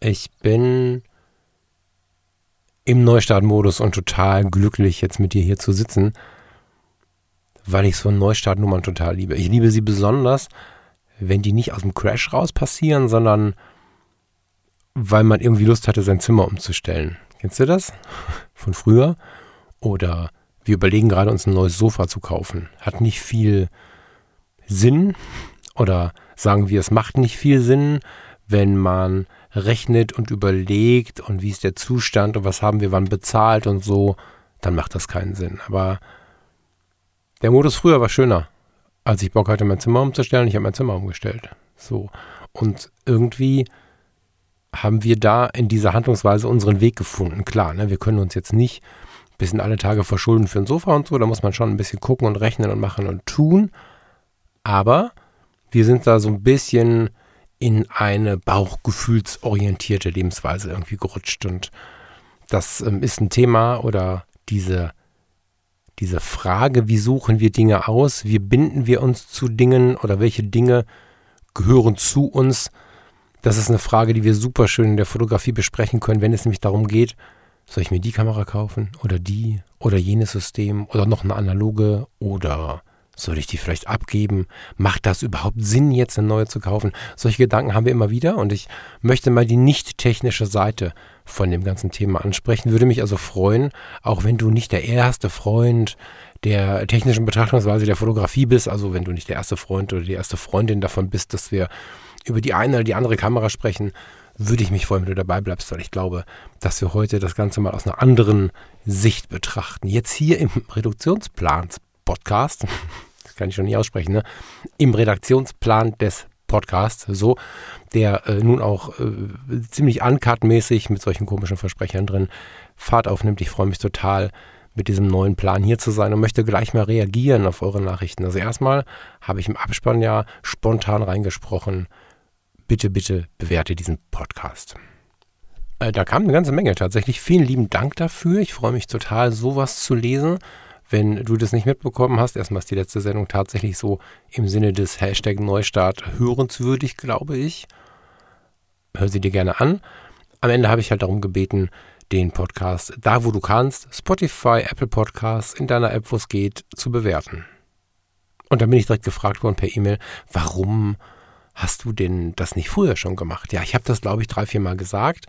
Ich bin im Neustartmodus und total glücklich, jetzt mit dir hier zu sitzen, weil ich so Neustartnummern total liebe. Ich liebe sie besonders, wenn die nicht aus dem Crash raus passieren, sondern weil man irgendwie Lust hatte, sein Zimmer umzustellen. Kennst du das? Von früher? Oder wir überlegen gerade, uns ein neues Sofa zu kaufen. Hat nicht viel Sinn oder sagen wir, es macht nicht viel Sinn, wenn man rechnet und überlegt und wie ist der Zustand und was haben wir wann bezahlt und so, dann macht das keinen Sinn. Aber der Modus früher war schöner. Als ich Bock hatte, mein Zimmer umzustellen, ich habe mein Zimmer umgestellt. So. Und irgendwie haben wir da in dieser Handlungsweise unseren Weg gefunden. Klar, ne, wir können uns jetzt nicht bis in alle Tage verschulden für ein Sofa und so. Da muss man schon ein bisschen gucken und rechnen und machen und tun. Aber wir sind da so ein bisschen in eine bauchgefühlsorientierte Lebensweise irgendwie gerutscht. Und das ähm, ist ein Thema oder diese, diese Frage, wie suchen wir Dinge aus, wie binden wir uns zu Dingen oder welche Dinge gehören zu uns. Das ist eine Frage, die wir super schön in der Fotografie besprechen können, wenn es nämlich darum geht, soll ich mir die Kamera kaufen oder die oder jenes System oder noch eine analoge oder soll ich die vielleicht abgeben? Macht das überhaupt Sinn, jetzt eine neue zu kaufen? Solche Gedanken haben wir immer wieder und ich möchte mal die nicht technische Seite von dem ganzen Thema ansprechen. Würde mich also freuen, auch wenn du nicht der erste Freund der technischen Betrachtungsweise der Fotografie bist, also wenn du nicht der erste Freund oder die erste Freundin davon bist, dass wir über die eine oder die andere Kamera sprechen, würde ich mich freuen, wenn du dabei bleibst, weil ich glaube, dass wir heute das Ganze mal aus einer anderen Sicht betrachten. Jetzt hier im Reduktionsplans-Podcast kann ich schon nicht aussprechen, ne? im Redaktionsplan des Podcasts, so, der äh, nun auch äh, ziemlich uncut-mäßig mit solchen komischen Versprechern drin Fahrt aufnimmt. Ich freue mich total, mit diesem neuen Plan hier zu sein und möchte gleich mal reagieren auf eure Nachrichten. Also erstmal habe ich im Abspann ja spontan reingesprochen, bitte, bitte bewerte diesen Podcast. Äh, da kam eine ganze Menge tatsächlich. Vielen lieben Dank dafür. Ich freue mich total, sowas zu lesen. Wenn du das nicht mitbekommen hast, erstmal ist die letzte Sendung tatsächlich so im Sinne des Hashtag Neustart hörenswürdig, glaube ich. Hör sie dir gerne an. Am Ende habe ich halt darum gebeten, den Podcast da, wo du kannst, Spotify, Apple Podcasts, in deiner App, wo es geht, zu bewerten. Und dann bin ich direkt gefragt worden per E-Mail, warum hast du denn das nicht früher schon gemacht? Ja, ich habe das, glaube ich, drei, vier Mal gesagt.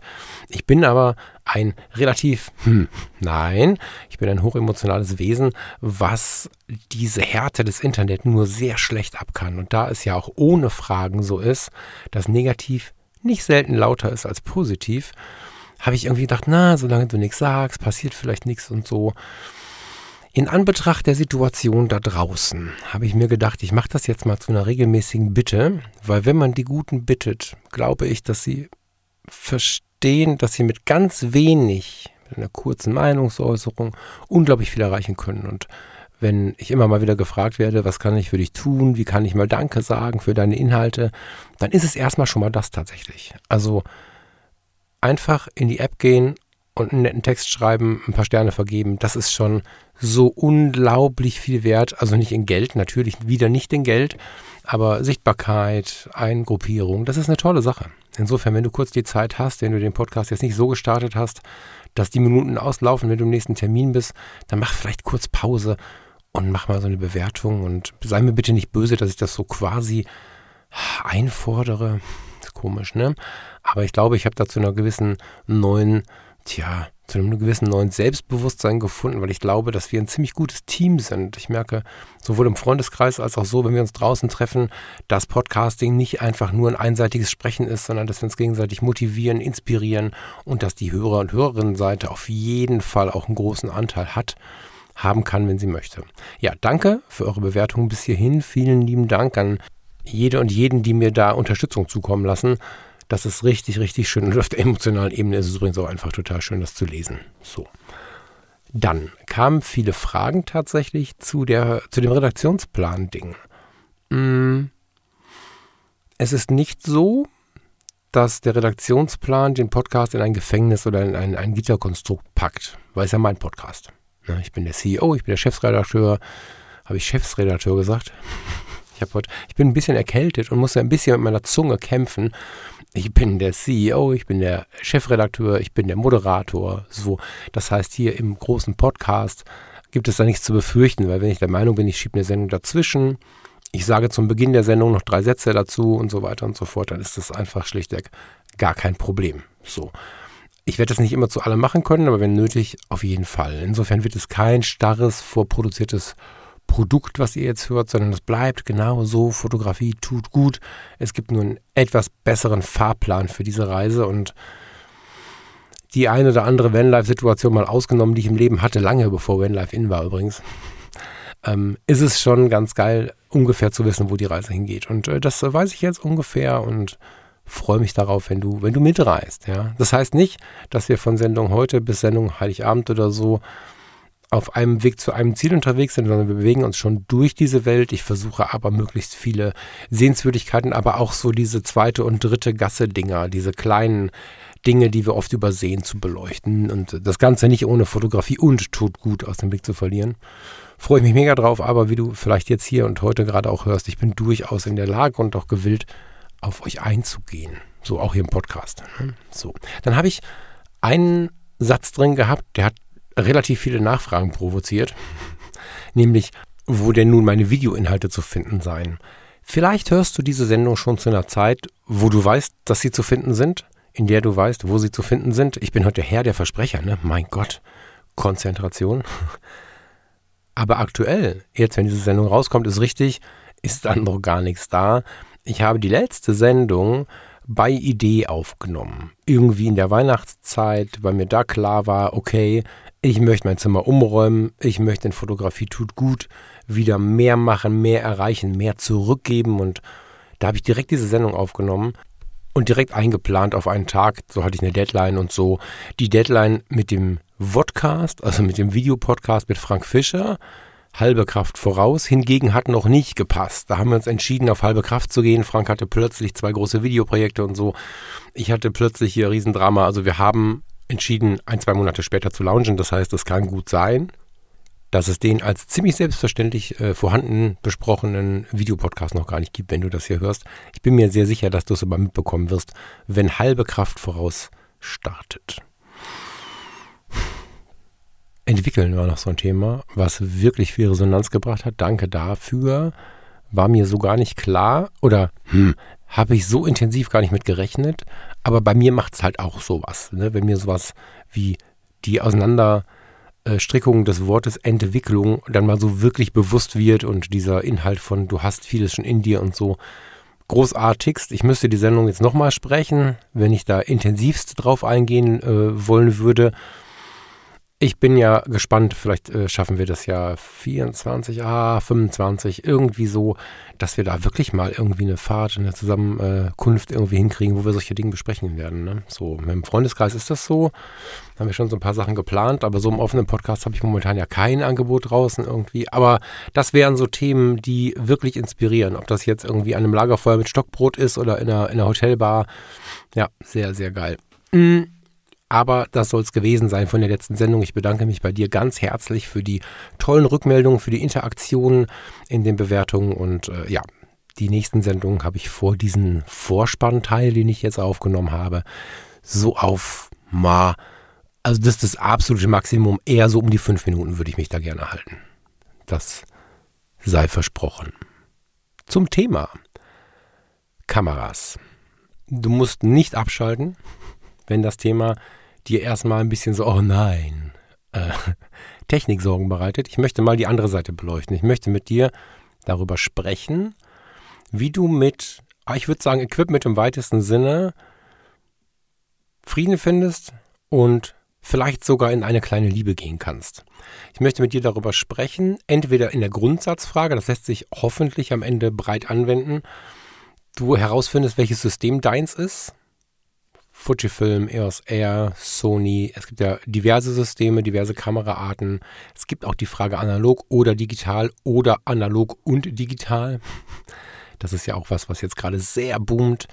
Ich bin aber ein relativ, hm, nein, ich bin ein hochemotionales Wesen, was diese Härte des Internets nur sehr schlecht ab kann. Und da es ja auch ohne Fragen so ist, dass negativ nicht selten lauter ist als positiv, habe ich irgendwie gedacht, na, solange du nichts sagst, passiert vielleicht nichts und so. In Anbetracht der Situation da draußen habe ich mir gedacht, ich mache das jetzt mal zu einer regelmäßigen Bitte, weil wenn man die Guten bittet, glaube ich, dass sie verstehen, dass sie mit ganz wenig, mit einer kurzen Meinungsäußerung, unglaublich viel erreichen können. Und wenn ich immer mal wieder gefragt werde, was kann ich für dich tun, wie kann ich mal Danke sagen für deine Inhalte, dann ist es erstmal schon mal das tatsächlich. Also einfach in die App gehen und einen netten Text schreiben, ein paar Sterne vergeben, das ist schon so unglaublich viel wert. Also nicht in Geld, natürlich wieder nicht in Geld, aber Sichtbarkeit, Eingruppierung, das ist eine tolle Sache. Insofern, wenn du kurz die Zeit hast, wenn du den Podcast jetzt nicht so gestartet hast, dass die Minuten auslaufen, wenn du im nächsten Termin bist, dann mach vielleicht kurz Pause und mach mal so eine Bewertung und sei mir bitte nicht böse, dass ich das so quasi einfordere. ist komisch, ne? Aber ich glaube, ich habe da zu einer gewissen neuen tja, zu einem gewissen neuen Selbstbewusstsein gefunden, weil ich glaube, dass wir ein ziemlich gutes Team sind. Ich merke sowohl im Freundeskreis als auch so, wenn wir uns draußen treffen, dass Podcasting nicht einfach nur ein einseitiges Sprechen ist, sondern dass wir uns gegenseitig motivieren, inspirieren und dass die Hörer- und Hörerinnenseite auf jeden Fall auch einen großen Anteil hat haben kann, wenn sie möchte. Ja, danke für eure Bewertung bis hierhin. Vielen lieben Dank an jede und jeden, die mir da Unterstützung zukommen lassen. Das ist richtig, richtig schön. Und auf der emotionalen Ebene ist es übrigens auch einfach total schön, das zu lesen. So. Dann kamen viele Fragen tatsächlich zu, der, zu dem Redaktionsplan-Ding. Mm. Es ist nicht so, dass der Redaktionsplan den Podcast in ein Gefängnis oder in ein, ein Gitterkonstrukt packt, weil es ja mein Podcast. Ne, ich bin der CEO, ich bin der Chefredakteur. Habe ich Chefsredakteur gesagt? Ich, heute, ich bin ein bisschen erkältet und muss ein bisschen mit meiner Zunge kämpfen. Ich bin der CEO, ich bin der Chefredakteur, ich bin der Moderator. So, das heißt, hier im großen Podcast gibt es da nichts zu befürchten, weil wenn ich der Meinung bin, ich schiebe eine Sendung dazwischen, ich sage zum Beginn der Sendung noch drei Sätze dazu und so weiter und so fort, dann ist das einfach schlichtweg gar kein Problem. So. Ich werde das nicht immer zu allem machen können, aber wenn nötig, auf jeden Fall. Insofern wird es kein starres, vorproduziertes Produkt, was ihr jetzt hört, sondern es bleibt genau so. Fotografie tut gut. Es gibt nur einen etwas besseren Fahrplan für diese Reise und die eine oder andere Vanlife-Situation mal ausgenommen, die ich im Leben hatte, lange bevor Vanlife in war übrigens ähm, ist es schon ganz geil, ungefähr zu wissen, wo die Reise hingeht. Und äh, das weiß ich jetzt ungefähr und freue mich darauf, wenn du, wenn du mitreist. Ja? Das heißt nicht, dass wir von Sendung heute bis Sendung Heiligabend oder so auf einem Weg zu einem Ziel unterwegs sind, sondern wir bewegen uns schon durch diese Welt. Ich versuche aber möglichst viele Sehenswürdigkeiten, aber auch so diese zweite und dritte Gasse-Dinger, diese kleinen Dinge, die wir oft übersehen, zu beleuchten und das Ganze nicht ohne Fotografie und tut gut aus dem Blick zu verlieren freue ich mich mega drauf, aber wie du vielleicht jetzt hier und heute gerade auch hörst, ich bin durchaus in der Lage und auch gewillt, auf euch einzugehen. So auch hier im Podcast. Ne? So. Dann habe ich einen Satz drin gehabt, der hat relativ viele Nachfragen provoziert. Nämlich, wo denn nun meine Videoinhalte zu finden seien. Vielleicht hörst du diese Sendung schon zu einer Zeit, wo du weißt, dass sie zu finden sind, in der du weißt, wo sie zu finden sind. Ich bin heute Herr der Versprecher, ne? Mein Gott. Konzentration. Aber aktuell, jetzt wenn diese Sendung rauskommt, ist richtig, ist dann noch gar nichts da. Ich habe die letzte Sendung bei Idee aufgenommen. Irgendwie in der Weihnachtszeit, weil mir da klar war, okay, ich möchte mein Zimmer umräumen, ich möchte in Fotografie tut gut, wieder mehr machen, mehr erreichen, mehr zurückgeben und da habe ich direkt diese Sendung aufgenommen und direkt eingeplant auf einen Tag. So hatte ich eine Deadline und so. Die Deadline mit dem Vodcast, also mit dem Videopodcast mit Frank Fischer, halbe Kraft voraus. Hingegen hat noch nicht gepasst. Da haben wir uns entschieden, auf halbe Kraft zu gehen. Frank hatte plötzlich zwei große Videoprojekte und so. Ich hatte plötzlich hier Riesendrama. Also wir haben entschieden, ein, zwei Monate später zu launchen. Das heißt, es kann gut sein, dass es den als ziemlich selbstverständlich äh, vorhanden besprochenen Videopodcast noch gar nicht gibt, wenn du das hier hörst. Ich bin mir sehr sicher, dass du es aber mitbekommen wirst, wenn halbe Kraft voraus startet. Entwickeln war noch so ein Thema, was wirklich viel Resonanz gebracht hat. Danke dafür. War mir so gar nicht klar oder hm, habe ich so intensiv gar nicht mit gerechnet. Aber bei mir macht es halt auch sowas. Ne? Wenn mir sowas wie die Auseinanderstrickung des Wortes Entwicklung dann mal so wirklich bewusst wird und dieser Inhalt von du hast vieles schon in dir und so großartigst. Ich müsste die Sendung jetzt nochmal sprechen, wenn ich da intensivst drauf eingehen äh, wollen würde. Ich bin ja gespannt, vielleicht äh, schaffen wir das ja 24, ah, 25, irgendwie so, dass wir da wirklich mal irgendwie eine Fahrt, eine Zusammenkunft irgendwie hinkriegen, wo wir solche Dinge besprechen werden. Ne? So, mit dem Freundeskreis ist das so. Da haben wir schon so ein paar Sachen geplant, aber so im offenen Podcast habe ich momentan ja kein Angebot draußen irgendwie. Aber das wären so Themen, die wirklich inspirieren. Ob das jetzt irgendwie an einem Lagerfeuer mit Stockbrot ist oder in einer, in einer Hotelbar. Ja, sehr, sehr geil. Mhm. Aber das soll es gewesen sein von der letzten Sendung. Ich bedanke mich bei dir ganz herzlich für die tollen Rückmeldungen, für die Interaktionen in den Bewertungen. Und äh, ja, die nächsten Sendungen habe ich vor diesen Vorspannteil, den ich jetzt aufgenommen habe, so auf ma. Also das ist das absolute Maximum. Eher so um die fünf Minuten würde ich mich da gerne halten. Das sei versprochen. Zum Thema Kameras. Du musst nicht abschalten, wenn das Thema dir erstmal ein bisschen so, oh nein, äh, Techniksorgen bereitet. Ich möchte mal die andere Seite beleuchten. Ich möchte mit dir darüber sprechen, wie du mit, ah, ich würde sagen, Equipment im weitesten Sinne Frieden findest und vielleicht sogar in eine kleine Liebe gehen kannst. Ich möchte mit dir darüber sprechen, entweder in der Grundsatzfrage, das lässt sich hoffentlich am Ende breit anwenden, du herausfindest, welches System deins ist, Fujifilm, EOS R, Sony. Es gibt ja diverse Systeme, diverse Kameraarten. Es gibt auch die Frage analog oder digital oder analog und digital. Das ist ja auch was, was jetzt gerade sehr boomt.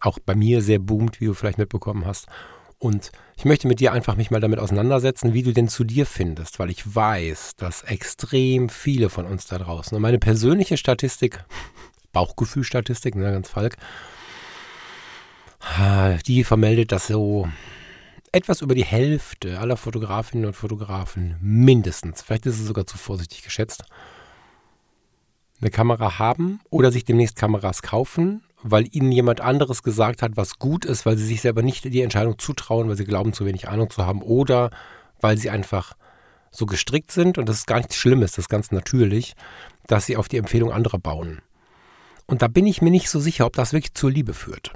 Auch bei mir sehr boomt, wie du vielleicht mitbekommen hast. Und ich möchte mit dir einfach mich mal damit auseinandersetzen, wie du denn zu dir findest, weil ich weiß, dass extrem viele von uns da draußen, und meine persönliche Statistik, Bauchgefühlstatistik, ne, ganz Falk, die vermeldet, dass so etwas über die Hälfte aller Fotografinnen und Fotografen mindestens, vielleicht ist es sogar zu vorsichtig geschätzt, eine Kamera haben oder sich demnächst Kameras kaufen, weil ihnen jemand anderes gesagt hat, was gut ist, weil sie sich selber nicht die Entscheidung zutrauen, weil sie glauben, zu wenig Ahnung zu haben oder weil sie einfach so gestrickt sind und das ist gar nichts Schlimmes, das ist ganz natürlich, dass sie auf die Empfehlung anderer bauen. Und da bin ich mir nicht so sicher, ob das wirklich zur Liebe führt.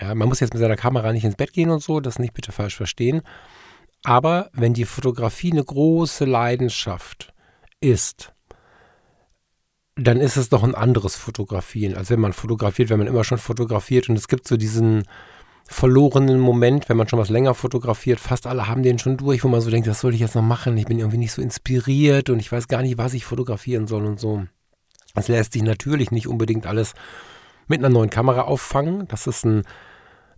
Ja, man muss jetzt mit seiner Kamera nicht ins Bett gehen und so, das nicht bitte falsch verstehen. Aber wenn die Fotografie eine große Leidenschaft ist, dann ist es doch ein anderes Fotografieren, als wenn man fotografiert, wenn man immer schon fotografiert. Und es gibt so diesen verlorenen Moment, wenn man schon was länger fotografiert. Fast alle haben den schon durch, wo man so denkt, das soll ich jetzt noch machen. Ich bin irgendwie nicht so inspiriert und ich weiß gar nicht, was ich fotografieren soll und so. Das lässt sich natürlich nicht unbedingt alles mit einer neuen Kamera auffangen. Das ist ein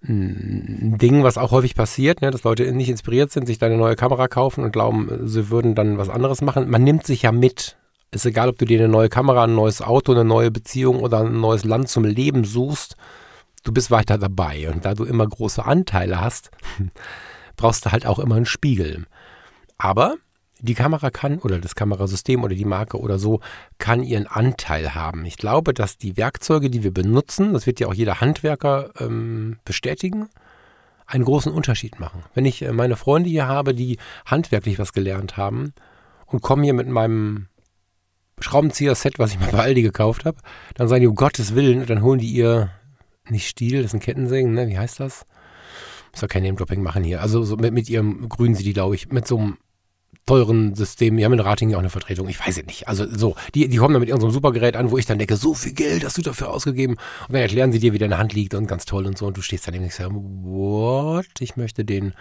ein Ding, was auch häufig passiert, ne, dass Leute nicht inspiriert sind, sich da eine neue Kamera kaufen und glauben, sie würden dann was anderes machen. Man nimmt sich ja mit. Ist egal, ob du dir eine neue Kamera, ein neues Auto, eine neue Beziehung oder ein neues Land zum Leben suchst. Du bist weiter dabei. Und da du immer große Anteile hast, brauchst du halt auch immer einen Spiegel. Aber die Kamera kann oder das Kamerasystem oder die Marke oder so kann ihren Anteil haben. Ich glaube, dass die Werkzeuge, die wir benutzen, das wird ja auch jeder Handwerker ähm, bestätigen, einen großen Unterschied machen. Wenn ich äh, meine Freunde hier habe, die handwerklich was gelernt haben und kommen hier mit meinem Schraubenzieher-Set, was ich mal bei Aldi gekauft habe, dann sagen die, um Gottes Willen, und dann holen die ihr, nicht Stiel, das ist ein Kettensägen, ne? wie heißt das? Muss ja kein Name-Dropping machen hier. Also so mit, mit ihrem grünen sie die, glaube ich, mit so einem teuren System. Die haben in Rating ja auch eine Vertretung. Ich weiß es nicht. Also so, die, die kommen dann mit irgendeinem Supergerät an, wo ich dann denke, so viel Geld hast du dafür ausgegeben. Und dann erklären sie dir, wie deine Hand liegt und ganz toll und so. Und du stehst dann und sagst, what? Ich möchte den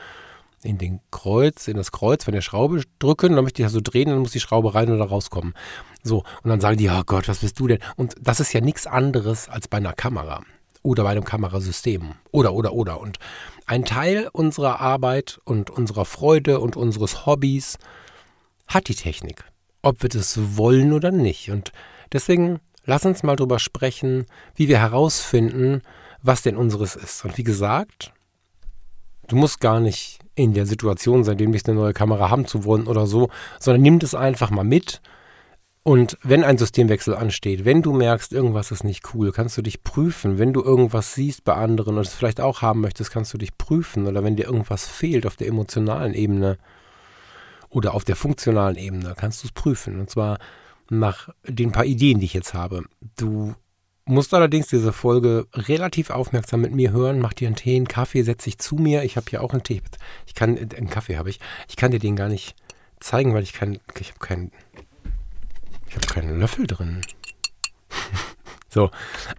in den Kreuz, in das Kreuz von der Schraube drücken, dann möchte ich das so drehen, dann muss die Schraube rein oder rauskommen. So, und dann sagen die, oh Gott, was bist du denn? Und das ist ja nichts anderes als bei einer Kamera oder bei einem Kamerasystem oder, oder, oder. Und ein Teil unserer Arbeit und unserer Freude und unseres Hobbys hat die Technik. Ob wir das wollen oder nicht. Und deswegen lass uns mal drüber sprechen, wie wir herausfinden, was denn unseres ist. Und wie gesagt, du musst gar nicht in der Situation sein, demnächst eine neue Kamera haben zu wollen oder so, sondern nimm das einfach mal mit und wenn ein Systemwechsel ansteht, wenn du merkst, irgendwas ist nicht cool, kannst du dich prüfen. Wenn du irgendwas siehst bei anderen und es vielleicht auch haben möchtest, kannst du dich prüfen. Oder wenn dir irgendwas fehlt auf der emotionalen Ebene oder auf der funktionalen Ebene, kannst du es prüfen. Und zwar nach den paar Ideen, die ich jetzt habe. Du musst allerdings diese Folge relativ aufmerksam mit mir hören. Mach dir einen Tee, einen Kaffee, setz dich zu mir. Ich habe hier auch einen Tee. Ich kann, einen Kaffee habe ich. Ich kann dir den gar nicht zeigen, weil ich ich habe keinen ich habe keinen Löffel drin. so,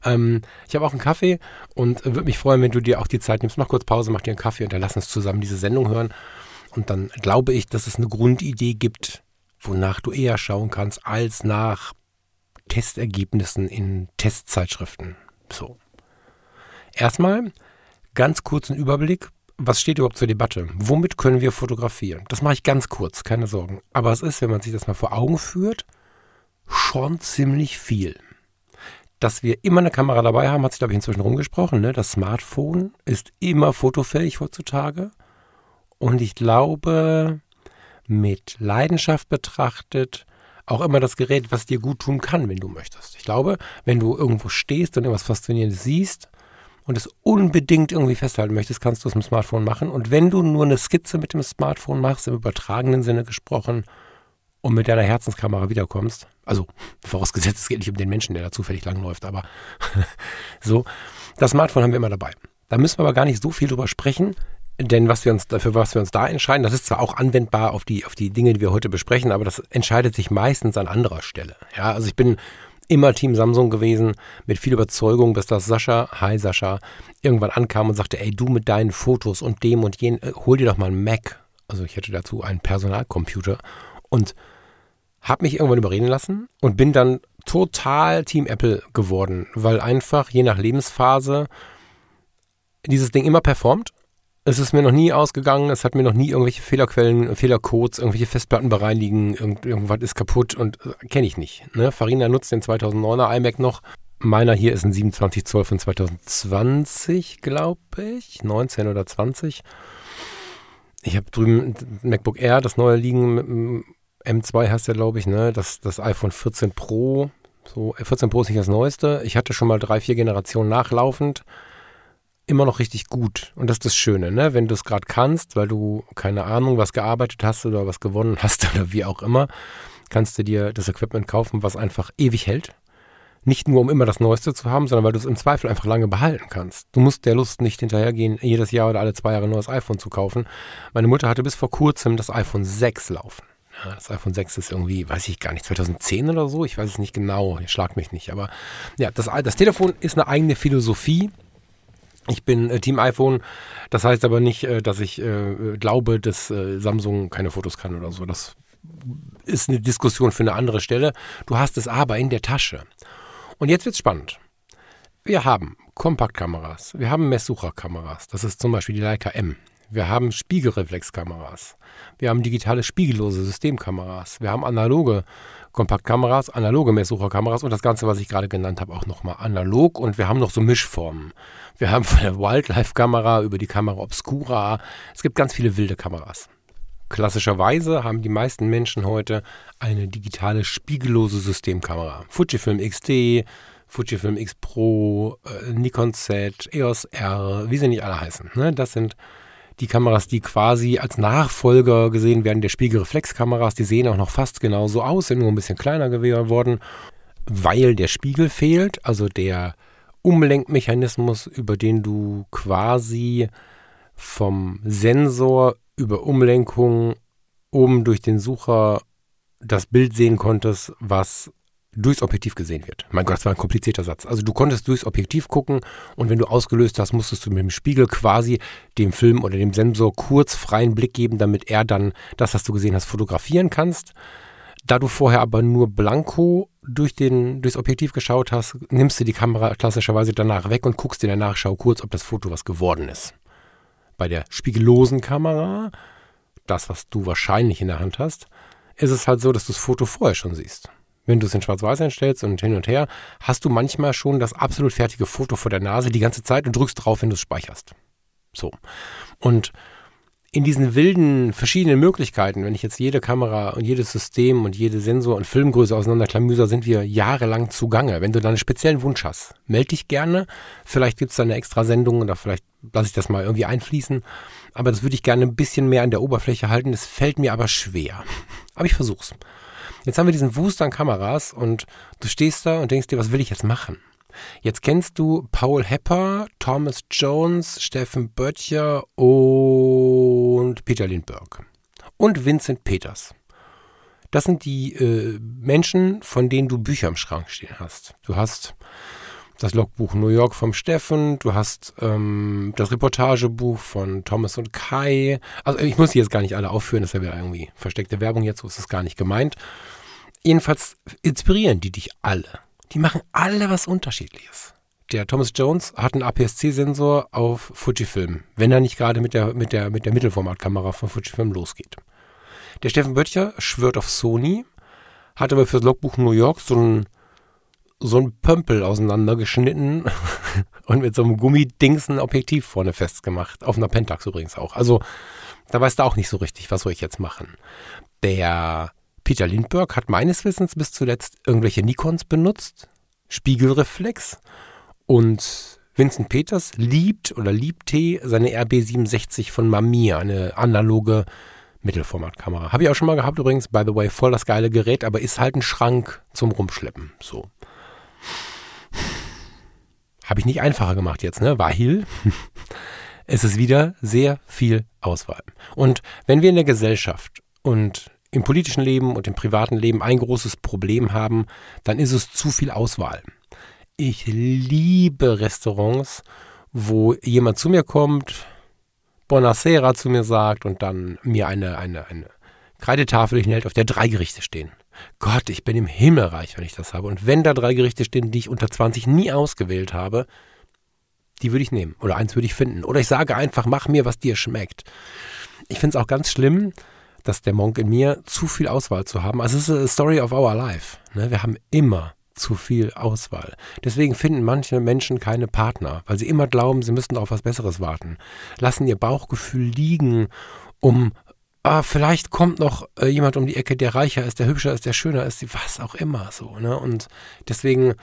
ähm, ich habe auch einen Kaffee und würde mich freuen, wenn du dir auch die Zeit nimmst. Mach kurz Pause, mach dir einen Kaffee und dann lass uns zusammen diese Sendung hören. Und dann glaube ich, dass es eine Grundidee gibt, wonach du eher schauen kannst, als nach Testergebnissen in Testzeitschriften. So. Erstmal ganz kurzen Überblick. Was steht überhaupt zur Debatte? Womit können wir fotografieren? Das mache ich ganz kurz, keine Sorgen. Aber es ist, wenn man sich das mal vor Augen führt, schon ziemlich viel. Dass wir immer eine Kamera dabei haben, hat sich, glaube ich, inzwischen rumgesprochen. Ne? Das Smartphone ist immer fotofähig heutzutage. Und ich glaube, mit Leidenschaft betrachtet, auch immer das Gerät, was dir gut tun kann, wenn du möchtest. Ich glaube, wenn du irgendwo stehst und irgendwas Faszinierendes siehst und es unbedingt irgendwie festhalten möchtest, kannst du es mit dem Smartphone machen. Und wenn du nur eine Skizze mit dem Smartphone machst, im übertragenen Sinne gesprochen, und mit deiner Herzenskamera wiederkommst, also vorausgesetzt, es geht nicht um den Menschen, der da zufällig langläuft, aber so, das Smartphone haben wir immer dabei. Da müssen wir aber gar nicht so viel drüber sprechen, denn was wir uns dafür, was wir uns da entscheiden, das ist zwar auch anwendbar auf die, auf die Dinge, die wir heute besprechen, aber das entscheidet sich meistens an anderer Stelle. Ja, also ich bin immer Team Samsung gewesen, mit viel Überzeugung, bis das Sascha, hi Sascha, irgendwann ankam und sagte, ey, du mit deinen Fotos und dem und jen, äh, hol dir doch mal einen Mac. Also ich hätte dazu einen Personalcomputer und habe mich irgendwann überreden lassen und bin dann total Team Apple geworden, weil einfach je nach Lebensphase dieses Ding immer performt es ist mir noch nie ausgegangen, es hat mir noch nie irgendwelche Fehlerquellen, Fehlercodes, irgendwelche Festplatten bereinigen, irgend, irgendwas ist kaputt und äh, kenne ich nicht. Ne? Farina nutzt den 2009er iMac noch. Meiner hier ist ein 27 Zoll von 2020, glaube ich, 19 oder 20. Ich habe drüben ein MacBook Air, das neue liegen, mit M2 heißt der, glaube ich, ne? Das, das iPhone 14 Pro. So, 14 Pro ist nicht das neueste. Ich hatte schon mal drei, vier Generationen nachlaufend immer noch richtig gut. Und das ist das Schöne, ne? Wenn du es gerade kannst, weil du, keine Ahnung, was gearbeitet hast oder was gewonnen hast oder wie auch immer, kannst du dir das Equipment kaufen, was einfach ewig hält. Nicht nur, um immer das Neueste zu haben, sondern weil du es im Zweifel einfach lange behalten kannst. Du musst der Lust nicht hinterhergehen, jedes Jahr oder alle zwei Jahre ein neues iPhone zu kaufen. Meine Mutter hatte bis vor kurzem das iPhone 6 laufen. Ja, das iPhone 6 ist irgendwie, weiß ich gar nicht, 2010 oder so. Ich weiß es nicht genau, ich schlag mich nicht. Aber ja, das, das Telefon ist eine eigene Philosophie ich bin äh, Team iPhone. Das heißt aber nicht, äh, dass ich äh, glaube, dass äh, Samsung keine Fotos kann oder so. Das ist eine Diskussion für eine andere Stelle. Du hast es aber in der Tasche. Und jetzt wird es spannend. Wir haben Kompaktkameras, wir haben Messsucherkameras. Das ist zum Beispiel die Leica M. Wir haben Spiegelreflexkameras. Wir haben digitale spiegellose Systemkameras. Wir haben analoge Kompaktkameras, analoge Messsucherkameras und das Ganze, was ich gerade genannt habe, auch nochmal analog. Und wir haben noch so Mischformen. Wir haben von der Wildlife-Kamera über die Kamera Obscura. Es gibt ganz viele wilde Kameras. Klassischerweise haben die meisten Menschen heute eine digitale spiegellose Systemkamera. Fujifilm XT, Fujifilm X Pro, äh, Nikon Z, EOS R, wie sie nicht alle heißen. Ne? Das sind die Kameras, die quasi als Nachfolger gesehen werden der Spiegelreflexkameras, die sehen auch noch fast genauso aus, sind nur ein bisschen kleiner geworden, weil der Spiegel fehlt, also der Umlenkmechanismus, über den du quasi vom Sensor über Umlenkung oben durch den Sucher das Bild sehen konntest, was durchs Objektiv gesehen wird. Mein Gott, das war ein komplizierter Satz. Also du konntest durchs Objektiv gucken und wenn du ausgelöst hast, musstest du mit dem Spiegel quasi dem Film oder dem Sensor kurz freien Blick geben, damit er dann das, was du gesehen hast, fotografieren kannst. Da du vorher aber nur blanko durch den, durchs Objektiv geschaut hast, nimmst du die Kamera klassischerweise danach weg und guckst in der Nachschau kurz, ob das Foto was geworden ist. Bei der spiegellosen Kamera, das, was du wahrscheinlich in der Hand hast, ist es halt so, dass du das Foto vorher schon siehst wenn du es in Schwarz-Weiß einstellst und hin und her, hast du manchmal schon das absolut fertige Foto vor der Nase die ganze Zeit und drückst drauf, wenn du es speicherst. So. Und in diesen wilden verschiedenen Möglichkeiten, wenn ich jetzt jede Kamera und jedes System und jede Sensor- und Filmgröße auseinanderklamüser, sind wir jahrelang zugange. Wenn du da einen speziellen Wunsch hast, melde dich gerne. Vielleicht gibt es da eine extra Sendung oder vielleicht lasse ich das mal irgendwie einfließen. Aber das würde ich gerne ein bisschen mehr an der Oberfläche halten. Das fällt mir aber schwer. Aber ich versuch's. Jetzt haben wir diesen Wust an Kameras und du stehst da und denkst dir, was will ich jetzt machen? Jetzt kennst du Paul Hepper, Thomas Jones, Steffen Böttcher und Peter Lindbergh. Und Vincent Peters. Das sind die äh, Menschen, von denen du Bücher im Schrank stehen hast. Du hast das Logbuch New York vom Steffen, du hast ähm, das Reportagebuch von Thomas und Kai. Also ich muss die jetzt gar nicht alle aufführen, das ist ja irgendwie versteckte Werbung jetzt, so ist es gar nicht gemeint. Jedenfalls inspirieren die dich alle. Die machen alle was Unterschiedliches. Der Thomas Jones hat einen APS-C-Sensor auf Fujifilm, wenn er nicht gerade mit der, mit der, mit der Mittelformatkamera von Fujifilm losgeht. Der Steffen Böttcher schwört auf Sony, hat aber fürs Logbuch New York so ein so ein Pömpel auseinandergeschnitten und mit so einem Gummidings ein Objektiv vorne festgemacht. Auf einer Pentax übrigens auch. Also da weißt du auch nicht so richtig, was soll ich jetzt machen. Der Peter Lindbergh hat meines Wissens bis zuletzt irgendwelche Nikons benutzt, Spiegelreflex und Vincent Peters liebt oder liebte seine RB67 von Mamiya, eine analoge Mittelformatkamera. Habe ich auch schon mal gehabt übrigens, by the way, voll das geile Gerät, aber ist halt ein Schrank zum Rumschleppen. So. Habe ich nicht einfacher gemacht jetzt, ne? Weil es ist wieder sehr viel Auswahl. Und wenn wir in der Gesellschaft und im politischen Leben und im privaten Leben ein großes Problem haben, dann ist es zu viel Auswahl. Ich liebe Restaurants, wo jemand zu mir kommt, Bonacera zu mir sagt und dann mir eine, eine, eine Kreidetafel hinhält, auf der drei Gerichte stehen. Gott, ich bin im Himmelreich, wenn ich das habe. Und wenn da drei Gerichte stehen, die ich unter 20 nie ausgewählt habe, die würde ich nehmen. Oder eins würde ich finden. Oder ich sage einfach, mach mir, was dir schmeckt. Ich finde es auch ganz schlimm, dass der Monk in mir zu viel Auswahl zu haben. Also es ist a story of our life. Ne? Wir haben immer zu viel Auswahl. Deswegen finden manche Menschen keine Partner, weil sie immer glauben, sie müssten auf was Besseres warten. Lassen ihr Bauchgefühl liegen, um ah, vielleicht kommt noch äh, jemand um die Ecke, der reicher ist, der hübscher ist, der schöner ist, was auch immer so. Ne? Und deswegen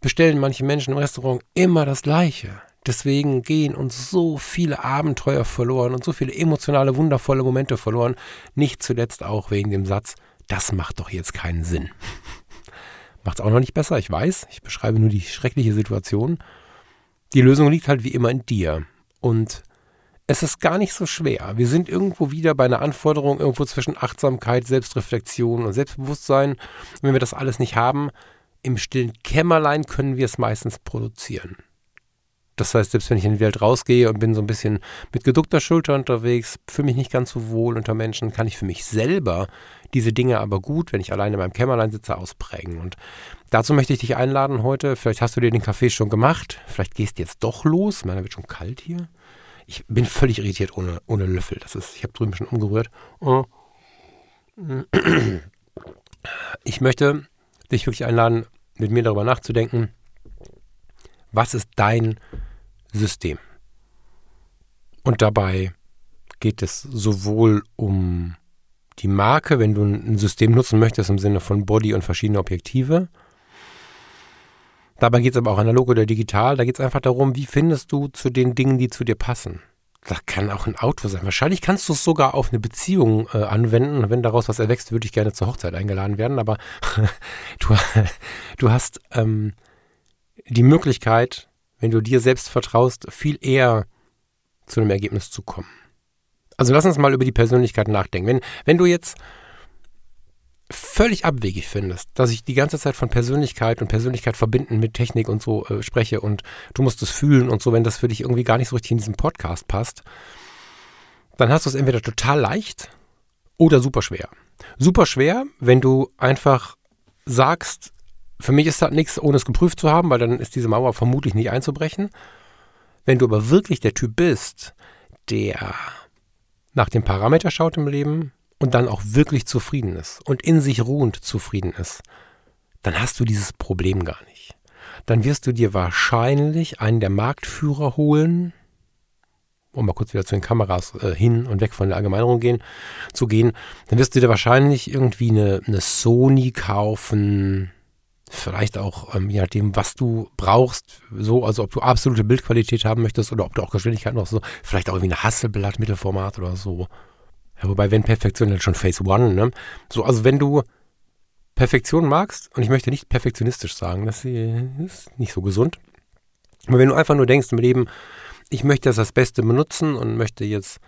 bestellen manche Menschen im Restaurant immer das Gleiche. Deswegen gehen uns so viele Abenteuer verloren und so viele emotionale, wundervolle Momente verloren. Nicht zuletzt auch wegen dem Satz, das macht doch jetzt keinen Sinn. macht es auch noch nicht besser, ich weiß. Ich beschreibe nur die schreckliche Situation. Die Lösung liegt halt wie immer in dir. Und es ist gar nicht so schwer. Wir sind irgendwo wieder bei einer Anforderung, irgendwo zwischen Achtsamkeit, Selbstreflexion und Selbstbewusstsein. Wenn wir das alles nicht haben, im stillen Kämmerlein können wir es meistens produzieren. Das heißt, selbst wenn ich in die Welt rausgehe und bin so ein bisschen mit geduckter Schulter unterwegs, fühle mich nicht ganz so wohl unter Menschen, kann ich für mich selber diese Dinge aber gut, wenn ich alleine in meinem Kämmerlein sitze, ausprägen. Und dazu möchte ich dich einladen heute. Vielleicht hast du dir den Kaffee schon gemacht. Vielleicht gehst du jetzt doch los. Meiner wird schon kalt hier. Ich bin völlig irritiert ohne, ohne Löffel. Das ist, ich habe drüben schon umgerührt. Ich möchte dich wirklich einladen, mit mir darüber nachzudenken, was ist dein System? Und dabei geht es sowohl um die Marke, wenn du ein System nutzen möchtest im Sinne von Body und verschiedene Objektive. Dabei geht es aber auch analog oder digital. Da geht es einfach darum, wie findest du zu den Dingen, die zu dir passen. Das kann auch ein Auto sein. Wahrscheinlich kannst du es sogar auf eine Beziehung äh, anwenden. Wenn daraus was erwächst, würde ich gerne zur Hochzeit eingeladen werden. Aber du, du hast ähm, die Möglichkeit, wenn du dir selbst vertraust, viel eher zu einem Ergebnis zu kommen. Also lass uns mal über die Persönlichkeit nachdenken. Wenn, wenn du jetzt völlig abwegig findest, dass ich die ganze Zeit von Persönlichkeit und Persönlichkeit verbinden mit Technik und so äh, spreche und du musst es fühlen und so, wenn das für dich irgendwie gar nicht so richtig in diesem Podcast passt, dann hast du es entweder total leicht oder super schwer. Super schwer, wenn du einfach sagst, für mich ist das nichts, ohne es geprüft zu haben, weil dann ist diese Mauer vermutlich nicht einzubrechen. Wenn du aber wirklich der Typ bist, der nach dem Parameter schaut im Leben und dann auch wirklich zufrieden ist und in sich ruhend zufrieden ist, dann hast du dieses Problem gar nicht. Dann wirst du dir wahrscheinlich einen der Marktführer holen, um mal kurz wieder zu den Kameras äh, hin und weg von der Allgemeinerung gehen, zu gehen, dann wirst du dir wahrscheinlich irgendwie eine, eine Sony kaufen, vielleicht auch, ähm, je nachdem, was du brauchst, so, also ob du absolute Bildqualität haben möchtest oder ob du auch Geschwindigkeit noch so, vielleicht auch irgendwie eine Hasselblatt, Mittelformat oder so. Ja, wobei, wenn Perfektion, dann schon Phase One, ne? So, also wenn du Perfektion magst, und ich möchte nicht perfektionistisch sagen, das ist nicht so gesund, aber wenn du einfach nur denkst im Leben, ich möchte das, das Beste benutzen und möchte jetzt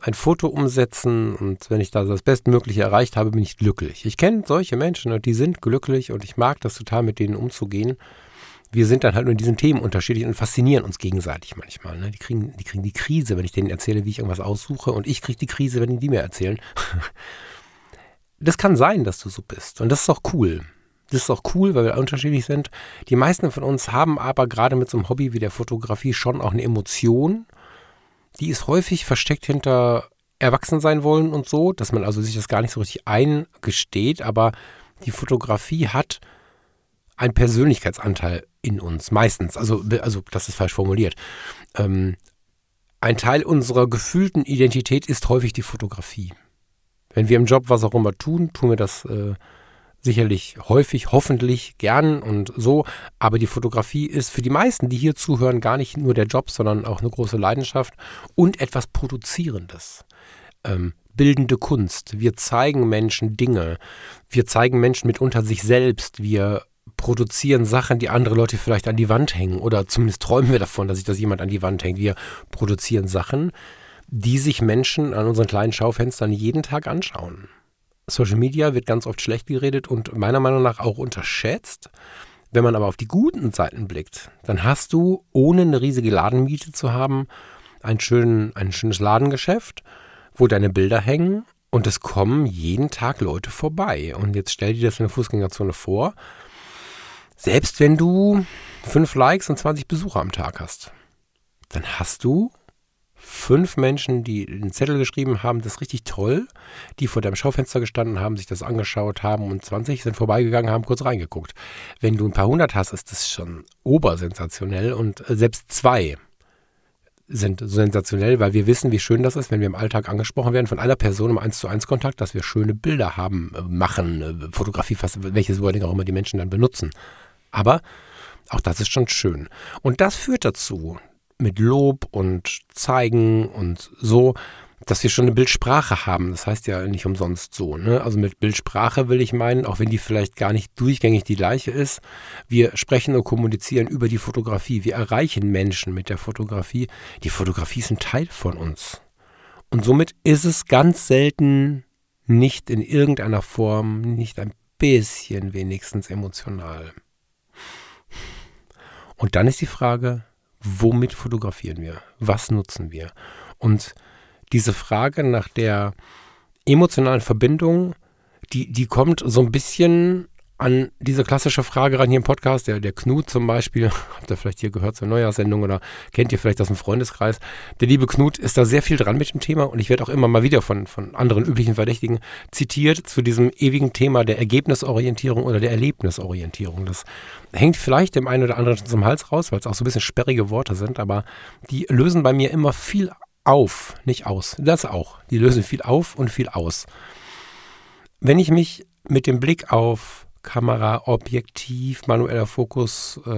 ein Foto umsetzen und wenn ich da das Bestmögliche erreicht habe, bin ich glücklich. Ich kenne solche Menschen und die sind glücklich und ich mag das total, mit denen umzugehen. Wir sind dann halt nur in diesen Themen unterschiedlich und faszinieren uns gegenseitig manchmal. Ne? Die, kriegen, die kriegen die Krise, wenn ich denen erzähle, wie ich irgendwas aussuche und ich kriege die Krise, wenn die mir erzählen. das kann sein, dass du so bist und das ist auch cool. Das ist auch cool, weil wir unterschiedlich sind. Die meisten von uns haben aber gerade mit so einem Hobby wie der Fotografie schon auch eine Emotion die ist häufig versteckt hinter erwachsen sein wollen und so, dass man also sich das gar nicht so richtig eingesteht, aber die Fotografie hat einen Persönlichkeitsanteil in uns, meistens. Also, also das ist falsch formuliert. Ähm, ein Teil unserer gefühlten Identität ist häufig die Fotografie. Wenn wir im Job was auch immer tun, tun wir das äh, sicherlich häufig, hoffentlich gern und so. Aber die Fotografie ist für die meisten, die hier zuhören, gar nicht nur der Job, sondern auch eine große Leidenschaft und etwas Produzierendes. Ähm, bildende Kunst. Wir zeigen Menschen Dinge. Wir zeigen Menschen mitunter sich selbst. Wir produzieren Sachen, die andere Leute vielleicht an die Wand hängen. Oder zumindest träumen wir davon, dass sich das jemand an die Wand hängt. Wir produzieren Sachen, die sich Menschen an unseren kleinen Schaufenstern jeden Tag anschauen. Social Media wird ganz oft schlecht geredet und meiner Meinung nach auch unterschätzt. Wenn man aber auf die guten Seiten blickt, dann hast du, ohne eine riesige Ladenmiete zu haben, ein, schön, ein schönes Ladengeschäft, wo deine Bilder hängen und es kommen jeden Tag Leute vorbei. Und jetzt stell dir das in der Fußgängerzone vor. Selbst wenn du fünf Likes und 20 Besucher am Tag hast, dann hast du fünf Menschen, die den Zettel geschrieben haben, das ist richtig toll, die vor deinem Schaufenster gestanden haben, sich das angeschaut haben und 20 sind vorbeigegangen, haben kurz reingeguckt. Wenn du ein paar hundert hast, ist das schon obersensationell und äh, selbst zwei sind sensationell, weil wir wissen, wie schön das ist, wenn wir im Alltag angesprochen werden von einer Person im 1 zu 1 Kontakt, dass wir schöne Bilder haben, äh, machen, äh, Fotografie, fast, welches Wording auch immer die Menschen dann benutzen. Aber auch das ist schon schön. Und das führt dazu, mit Lob und Zeigen und so, dass wir schon eine Bildsprache haben. Das heißt ja nicht umsonst so. Ne? Also mit Bildsprache will ich meinen, auch wenn die vielleicht gar nicht durchgängig die gleiche ist, wir sprechen und kommunizieren über die Fotografie. Wir erreichen Menschen mit der Fotografie. Die Fotografie ist ein Teil von uns. Und somit ist es ganz selten nicht in irgendeiner Form, nicht ein bisschen wenigstens emotional. Und dann ist die Frage, womit fotografieren wir? Was nutzen wir? Und diese Frage nach der emotionalen Verbindung, die, die kommt so ein bisschen an diese klassische Frage ran hier im Podcast. Der, der Knut zum Beispiel, habt ihr vielleicht hier gehört zur Neujahrssendung oder kennt ihr vielleicht aus dem Freundeskreis. Der liebe Knut ist da sehr viel dran mit dem Thema und ich werde auch immer mal wieder von, von anderen üblichen Verdächtigen zitiert zu diesem ewigen Thema der Ergebnisorientierung oder der Erlebnisorientierung. Das hängt vielleicht dem einen oder anderen zum Hals raus, weil es auch so ein bisschen sperrige Worte sind, aber die lösen bei mir immer viel auf, nicht aus. Das auch. Die lösen viel auf und viel aus. Wenn ich mich mit dem Blick auf Kamera, Objektiv, manueller Fokus, äh,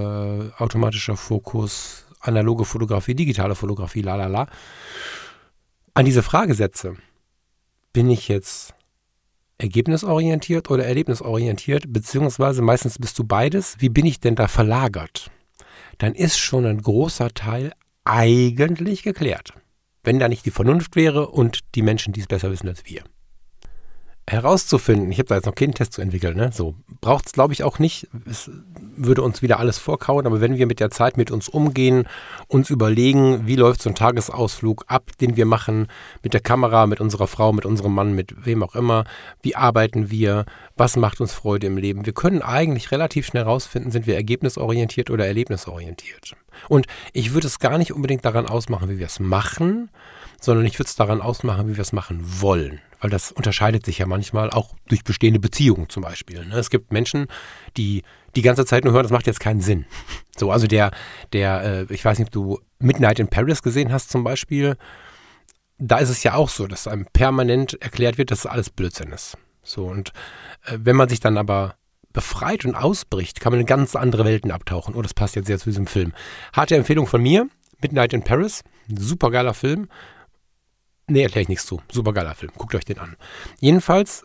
automatischer Fokus, analoge Fotografie, digitale Fotografie, la la la, an diese Frage setze, bin ich jetzt ergebnisorientiert oder erlebnisorientiert, beziehungsweise meistens bist du beides, wie bin ich denn da verlagert? Dann ist schon ein großer Teil eigentlich geklärt wenn da nicht die Vernunft wäre und die Menschen, die es besser wissen als wir. Herauszufinden, ich habe da jetzt noch keinen Test zu entwickeln, ne? so braucht es glaube ich auch nicht, es würde uns wieder alles vorkauen, aber wenn wir mit der Zeit mit uns umgehen, uns überlegen, wie läuft so ein Tagesausflug ab, den wir machen, mit der Kamera, mit unserer Frau, mit unserem Mann, mit wem auch immer, wie arbeiten wir, was macht uns Freude im Leben. Wir können eigentlich relativ schnell herausfinden, sind wir ergebnisorientiert oder erlebnisorientiert. Und ich würde es gar nicht unbedingt daran ausmachen, wie wir es machen, sondern ich würde es daran ausmachen, wie wir es machen wollen. Weil das unterscheidet sich ja manchmal auch durch bestehende Beziehungen zum Beispiel. Ne? Es gibt Menschen, die die ganze Zeit nur hören, das macht jetzt keinen Sinn. So, also der, der, äh, ich weiß nicht, ob du Midnight in Paris gesehen hast zum Beispiel. Da ist es ja auch so, dass einem permanent erklärt wird, dass alles Blödsinn ist. So, und äh, wenn man sich dann aber befreit und ausbricht, kann man in ganz andere Welten abtauchen. Oh, das passt jetzt sehr zu diesem Film. Harte Empfehlung von mir, Midnight in Paris. Super geiler Film. Nee, erkläre ich nichts zu. Super geiler Film. Guckt euch den an. Jedenfalls,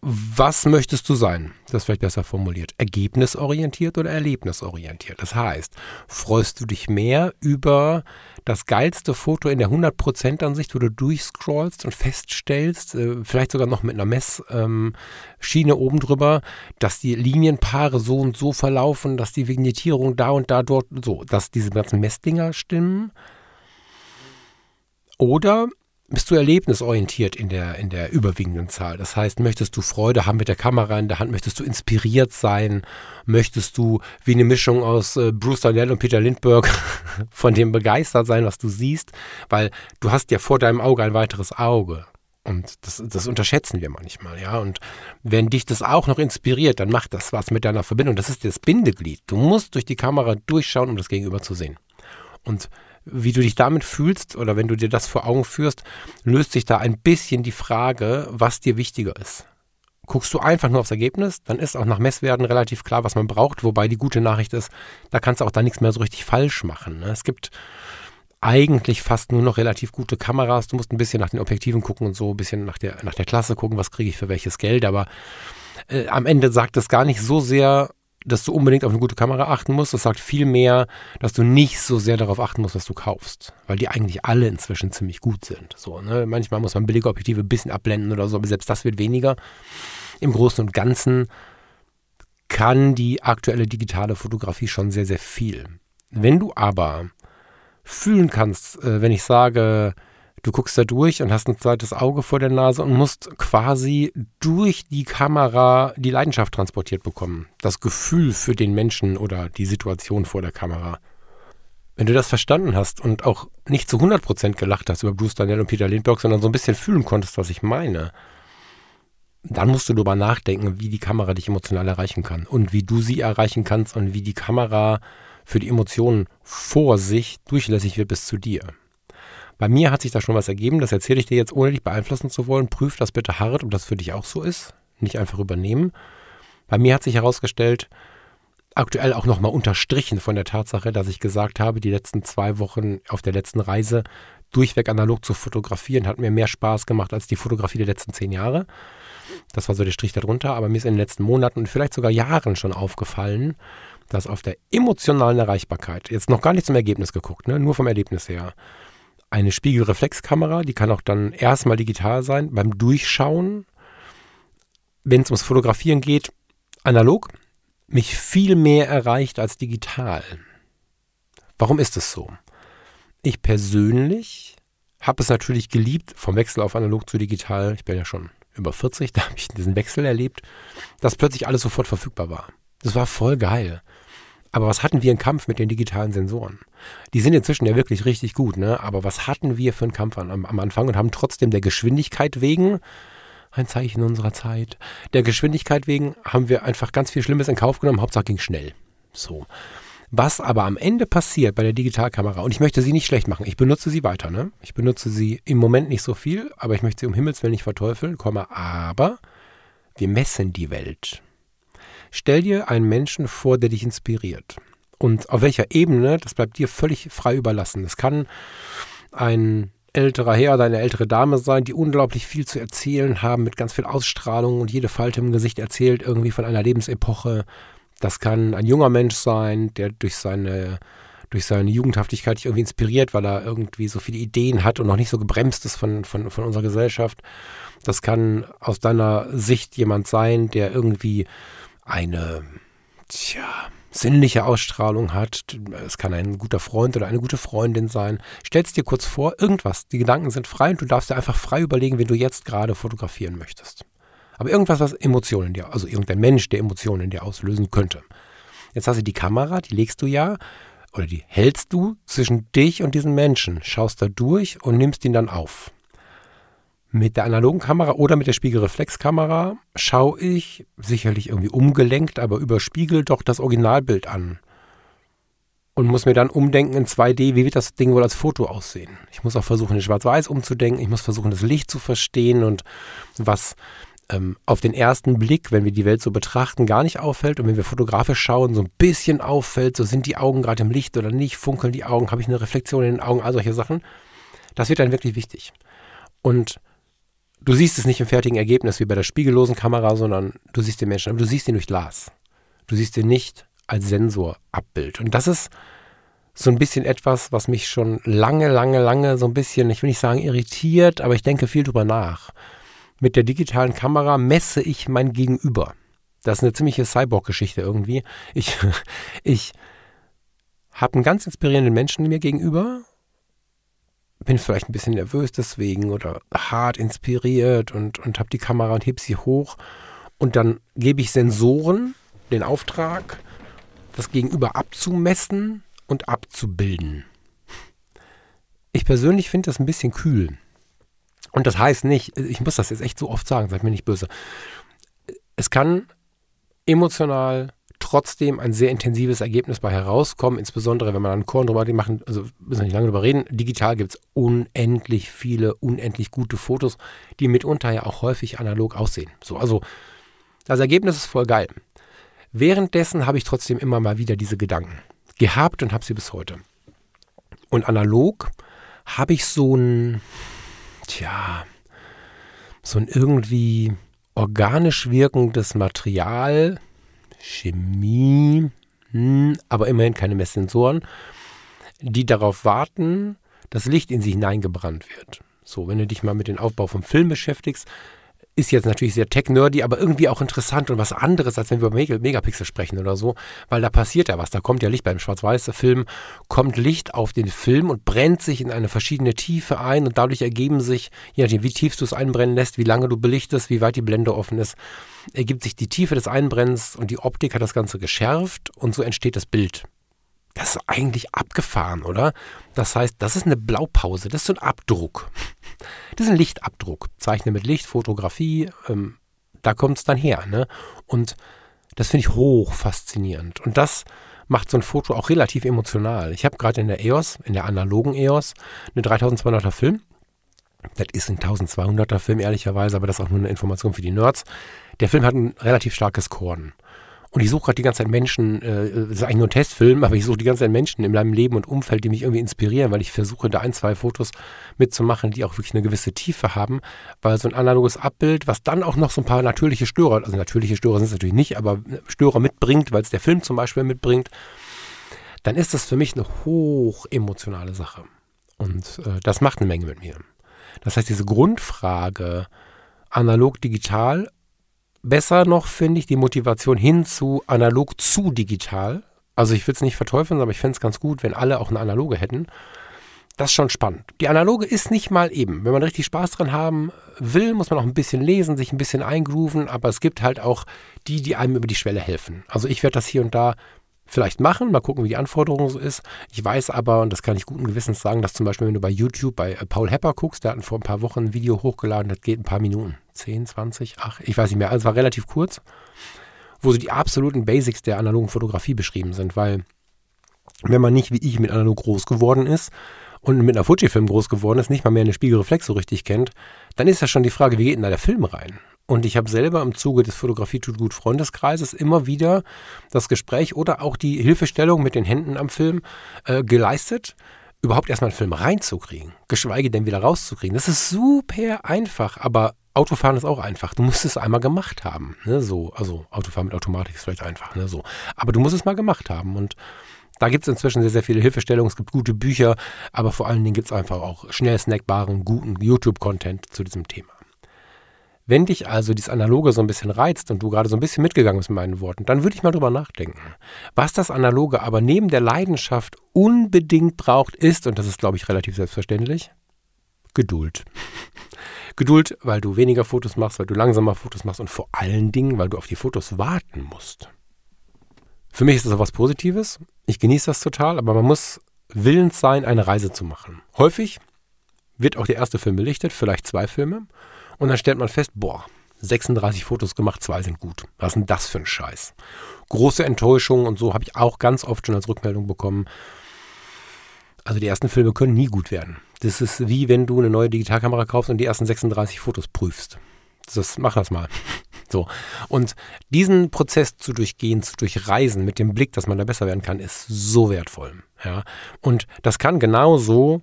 was möchtest du sein? Das ist vielleicht besser formuliert. Ergebnisorientiert oder erlebnisorientiert? Das heißt, freust du dich mehr über das geilste Foto in der 100%-Ansicht, wo du durchscrollst und feststellst, äh, vielleicht sogar noch mit einer Messschiene ähm, oben drüber, dass die Linienpaare so und so verlaufen, dass die Vignettierung da und da dort so, dass diese ganzen Messdinger stimmen? Oder bist du erlebnisorientiert in der, in der überwiegenden Zahl. Das heißt, möchtest du Freude haben mit der Kamera in der Hand, möchtest du inspiriert sein, möchtest du wie eine Mischung aus äh, Bruce Darnell und Peter Lindbergh von dem begeistert sein, was du siehst, weil du hast ja vor deinem Auge ein weiteres Auge. Und das, das unterschätzen wir manchmal, ja. Und wenn dich das auch noch inspiriert, dann macht das was mit deiner Verbindung. Das ist das Bindeglied. Du musst durch die Kamera durchschauen, um das Gegenüber zu sehen. Und wie du dich damit fühlst oder wenn du dir das vor Augen führst, löst sich da ein bisschen die Frage, was dir wichtiger ist. Guckst du einfach nur aufs Ergebnis, dann ist auch nach Messwerten relativ klar, was man braucht. Wobei die gute Nachricht ist, da kannst du auch da nichts mehr so richtig falsch machen. Ne? Es gibt eigentlich fast nur noch relativ gute Kameras. Du musst ein bisschen nach den Objektiven gucken und so ein bisschen nach der, nach der Klasse gucken, was kriege ich für welches Geld. Aber äh, am Ende sagt es gar nicht so sehr dass du unbedingt auf eine gute Kamera achten musst. Das sagt vielmehr, dass du nicht so sehr darauf achten musst, was du kaufst. Weil die eigentlich alle inzwischen ziemlich gut sind. So, ne? Manchmal muss man billige Objektive ein bisschen abblenden oder so, aber selbst das wird weniger. Im Großen und Ganzen kann die aktuelle digitale Fotografie schon sehr, sehr viel. Wenn du aber fühlen kannst, äh, wenn ich sage, du guckst da durch und hast ein zweites Auge vor der Nase und musst quasi durch die Kamera die Leidenschaft transportiert bekommen. Das Gefühl für den Menschen oder die Situation vor der Kamera. Wenn du das verstanden hast und auch nicht zu 100% gelacht hast über Bruce Daniel und Peter Lindbergh, sondern so ein bisschen fühlen konntest, was ich meine, dann musst du darüber nachdenken, wie die Kamera dich emotional erreichen kann und wie du sie erreichen kannst und wie die Kamera für die Emotionen vor sich durchlässig wird bis zu dir. Bei mir hat sich da schon was ergeben, das erzähle ich dir jetzt, ohne dich beeinflussen zu wollen. Prüf das bitte hart, ob das für dich auch so ist. Nicht einfach übernehmen. Bei mir hat sich herausgestellt, aktuell auch nochmal unterstrichen von der Tatsache, dass ich gesagt habe, die letzten zwei Wochen auf der letzten Reise durchweg analog zu fotografieren, hat mir mehr Spaß gemacht als die Fotografie der letzten zehn Jahre. Das war so der Strich darunter, aber mir ist in den letzten Monaten und vielleicht sogar Jahren schon aufgefallen, dass auf der emotionalen Erreichbarkeit, jetzt noch gar nicht zum Ergebnis geguckt, ne, nur vom Erlebnis her, eine Spiegelreflexkamera, die kann auch dann erstmal digital sein, beim Durchschauen, wenn es ums Fotografieren geht, analog, mich viel mehr erreicht als digital. Warum ist es so? Ich persönlich habe es natürlich geliebt, vom Wechsel auf analog zu digital, ich bin ja schon über 40, da habe ich diesen Wechsel erlebt, dass plötzlich alles sofort verfügbar war. Das war voll geil. Aber was hatten wir im Kampf mit den digitalen Sensoren? Die sind inzwischen ja wirklich richtig gut, ne? Aber was hatten wir für einen Kampf am, am Anfang und haben trotzdem der Geschwindigkeit wegen, ein Zeichen unserer Zeit, der Geschwindigkeit wegen haben wir einfach ganz viel Schlimmes in Kauf genommen, Hauptsache ging schnell. So. Was aber am Ende passiert bei der Digitalkamera, und ich möchte sie nicht schlecht machen, ich benutze sie weiter, ne? Ich benutze sie im Moment nicht so viel, aber ich möchte sie um Himmels Willen nicht verteufeln, komme, aber wir messen die Welt. Stell dir einen Menschen vor, der dich inspiriert. Und auf welcher Ebene, das bleibt dir völlig frei überlassen. Es kann ein älterer Herr oder eine ältere Dame sein, die unglaublich viel zu erzählen haben, mit ganz viel Ausstrahlung und jede Falte im Gesicht erzählt irgendwie von einer Lebensepoche. Das kann ein junger Mensch sein, der durch seine, durch seine Jugendhaftigkeit dich irgendwie inspiriert, weil er irgendwie so viele Ideen hat und noch nicht so gebremst ist von, von, von unserer Gesellschaft. Das kann aus deiner Sicht jemand sein, der irgendwie eine, tja, sinnliche Ausstrahlung hat. Es kann ein guter Freund oder eine gute Freundin sein. Stellst dir kurz vor, irgendwas. Die Gedanken sind frei und du darfst dir einfach frei überlegen, wen du jetzt gerade fotografieren möchtest. Aber irgendwas, was Emotionen in dir, also irgendein Mensch, der Emotionen in dir auslösen könnte. Jetzt hast du die Kamera, die legst du ja oder die hältst du zwischen dich und diesen Menschen, schaust da durch und nimmst ihn dann auf. Mit der analogen Kamera oder mit der Spiegelreflexkamera schaue ich, sicherlich irgendwie umgelenkt, aber überspiegelt doch das Originalbild an. Und muss mir dann umdenken in 2D, wie wird das Ding wohl als Foto aussehen. Ich muss auch versuchen, in Schwarz-Weiß umzudenken. Ich muss versuchen, das Licht zu verstehen und was ähm, auf den ersten Blick, wenn wir die Welt so betrachten, gar nicht auffällt. Und wenn wir fotografisch schauen, so ein bisschen auffällt, so sind die Augen gerade im Licht oder nicht, funkeln die Augen, habe ich eine Reflexion in den Augen, all solche Sachen. Das wird dann wirklich wichtig. Und du siehst es nicht im fertigen Ergebnis wie bei der spiegellosen Kamera, sondern du siehst den Menschen, aber du siehst ihn durch Glas. Du siehst ihn nicht als Sensorabbild. Und das ist so ein bisschen etwas, was mich schon lange, lange, lange so ein bisschen, ich will nicht sagen irritiert, aber ich denke viel drüber nach. Mit der digitalen Kamera messe ich mein Gegenüber. Das ist eine ziemliche Cyborg-Geschichte irgendwie. Ich, ich habe einen ganz inspirierenden Menschen mir gegenüber bin vielleicht ein bisschen nervös deswegen oder hart inspiriert und, und habe die Kamera und heb sie hoch. Und dann gebe ich Sensoren den Auftrag, das Gegenüber abzumessen und abzubilden. Ich persönlich finde das ein bisschen kühl. Und das heißt nicht, ich muss das jetzt echt so oft sagen, seid mir nicht böse. Es kann emotional trotzdem ein sehr intensives Ergebnis bei herauskommen, insbesondere wenn man einen Korn drüber machen, also müssen wir nicht lange drüber reden. Digital gibt es unendlich viele, unendlich gute Fotos, die mitunter ja auch häufig analog aussehen. So, also das Ergebnis ist voll geil. Währenddessen habe ich trotzdem immer mal wieder diese Gedanken gehabt und habe sie bis heute. Und analog habe ich so ein, tja, so ein irgendwie organisch wirkendes Material, Chemie, hm, aber immerhin keine Messsensoren, die darauf warten, dass Licht in sie hineingebrannt wird. So, wenn du dich mal mit dem Aufbau vom Film beschäftigst, ist jetzt natürlich sehr tech-nerdy, aber irgendwie auch interessant und was anderes, als wenn wir über Meg Megapixel sprechen oder so, weil da passiert ja was. Da kommt ja Licht beim Schwarz-Weiß-Film, kommt Licht auf den Film und brennt sich in eine verschiedene Tiefe ein und dadurch ergeben sich, je nachdem, wie tief du es einbrennen lässt, wie lange du belichtest, wie weit die Blende offen ist, ergibt sich die Tiefe des Einbrennens und die Optik hat das Ganze geschärft und so entsteht das Bild. Das ist eigentlich abgefahren, oder? Das heißt, das ist eine Blaupause, das ist so ein Abdruck. Das ist ein Lichtabdruck. Zeichne mit Licht, Fotografie, ähm, da kommt es dann her. Ne? Und das finde ich hoch faszinierend. Und das macht so ein Foto auch relativ emotional. Ich habe gerade in der EOS, in der analogen EOS, eine 3200er Film. Das ist ein 1200er Film, ehrlicherweise, aber das ist auch nur eine Information für die Nerds. Der Film hat ein relativ starkes Korn. Und ich suche gerade die ganze Zeit Menschen, äh, das ist eigentlich nur ein Testfilm, aber ich suche die ganze Zeit Menschen in meinem Leben und Umfeld, die mich irgendwie inspirieren, weil ich versuche, da ein, zwei Fotos mitzumachen, die auch wirklich eine gewisse Tiefe haben, weil so ein analoges Abbild, was dann auch noch so ein paar natürliche Störer, also natürliche Störer sind es natürlich nicht, aber Störer mitbringt, weil es der Film zum Beispiel mitbringt, dann ist das für mich eine hoch emotionale Sache. Und äh, das macht eine Menge mit mir. Das heißt, diese Grundfrage, analog, digital, besser noch finde ich die Motivation hin zu analog zu digital. Also ich will es nicht verteufeln, aber ich fände es ganz gut, wenn alle auch eine analoge hätten. Das ist schon spannend. Die analoge ist nicht mal eben. Wenn man richtig Spaß dran haben will, muss man auch ein bisschen lesen, sich ein bisschen eingrooven, aber es gibt halt auch die, die einem über die Schwelle helfen. Also ich werde das hier und da vielleicht machen, mal gucken, wie die Anforderung so ist. Ich weiß aber, und das kann ich guten Gewissens sagen, dass zum Beispiel, wenn du bei YouTube bei äh, Paul Hepper guckst, der hat vor ein paar Wochen ein Video hochgeladen, das geht ein paar Minuten. 10, 20, ach, ich weiß nicht mehr. Also es war relativ kurz, wo so die absoluten Basics der analogen Fotografie beschrieben sind, weil wenn man nicht wie ich mit analog groß geworden ist und mit einer Fujifilm groß geworden ist, nicht mal mehr eine Spiegelreflex so richtig kennt, dann ist ja schon die Frage, wie geht denn da der Film rein? Und ich habe selber im Zuge des Fotografie tut gut Freundeskreises immer wieder das Gespräch oder auch die Hilfestellung mit den Händen am Film äh, geleistet, überhaupt erstmal einen Film reinzukriegen, geschweige denn wieder rauszukriegen. Das ist super einfach, aber Autofahren ist auch einfach. Du musst es einmal gemacht haben. Ne? So, also Autofahren mit Automatik ist vielleicht einfach, ne? So. Aber du musst es mal gemacht haben. Und da gibt es inzwischen sehr, sehr viele Hilfestellungen. Es gibt gute Bücher, aber vor allen Dingen gibt es einfach auch schnell snackbaren, guten YouTube-Content zu diesem Thema. Wenn dich also dieses Analoge so ein bisschen reizt und du gerade so ein bisschen mitgegangen bist mit meinen Worten, dann würde ich mal drüber nachdenken. Was das Analoge aber neben der Leidenschaft unbedingt braucht, ist, und das ist, glaube ich, relativ selbstverständlich, Geduld. Geduld, weil du weniger Fotos machst, weil du langsamer Fotos machst und vor allen Dingen, weil du auf die Fotos warten musst. Für mich ist das auch was Positives. Ich genieße das total, aber man muss willens sein, eine Reise zu machen. Häufig wird auch der erste Film belichtet, vielleicht zwei Filme. Und dann stellt man fest, boah, 36 Fotos gemacht, zwei sind gut. Was ist denn das für ein Scheiß? Große Enttäuschung und so habe ich auch ganz oft schon als Rückmeldung bekommen. Also die ersten Filme können nie gut werden. Das ist wie wenn du eine neue Digitalkamera kaufst und die ersten 36 Fotos prüfst. Das, mach das mal. So. Und diesen Prozess zu durchgehen, zu durchreisen mit dem Blick, dass man da besser werden kann, ist so wertvoll. Ja. Und das kann genauso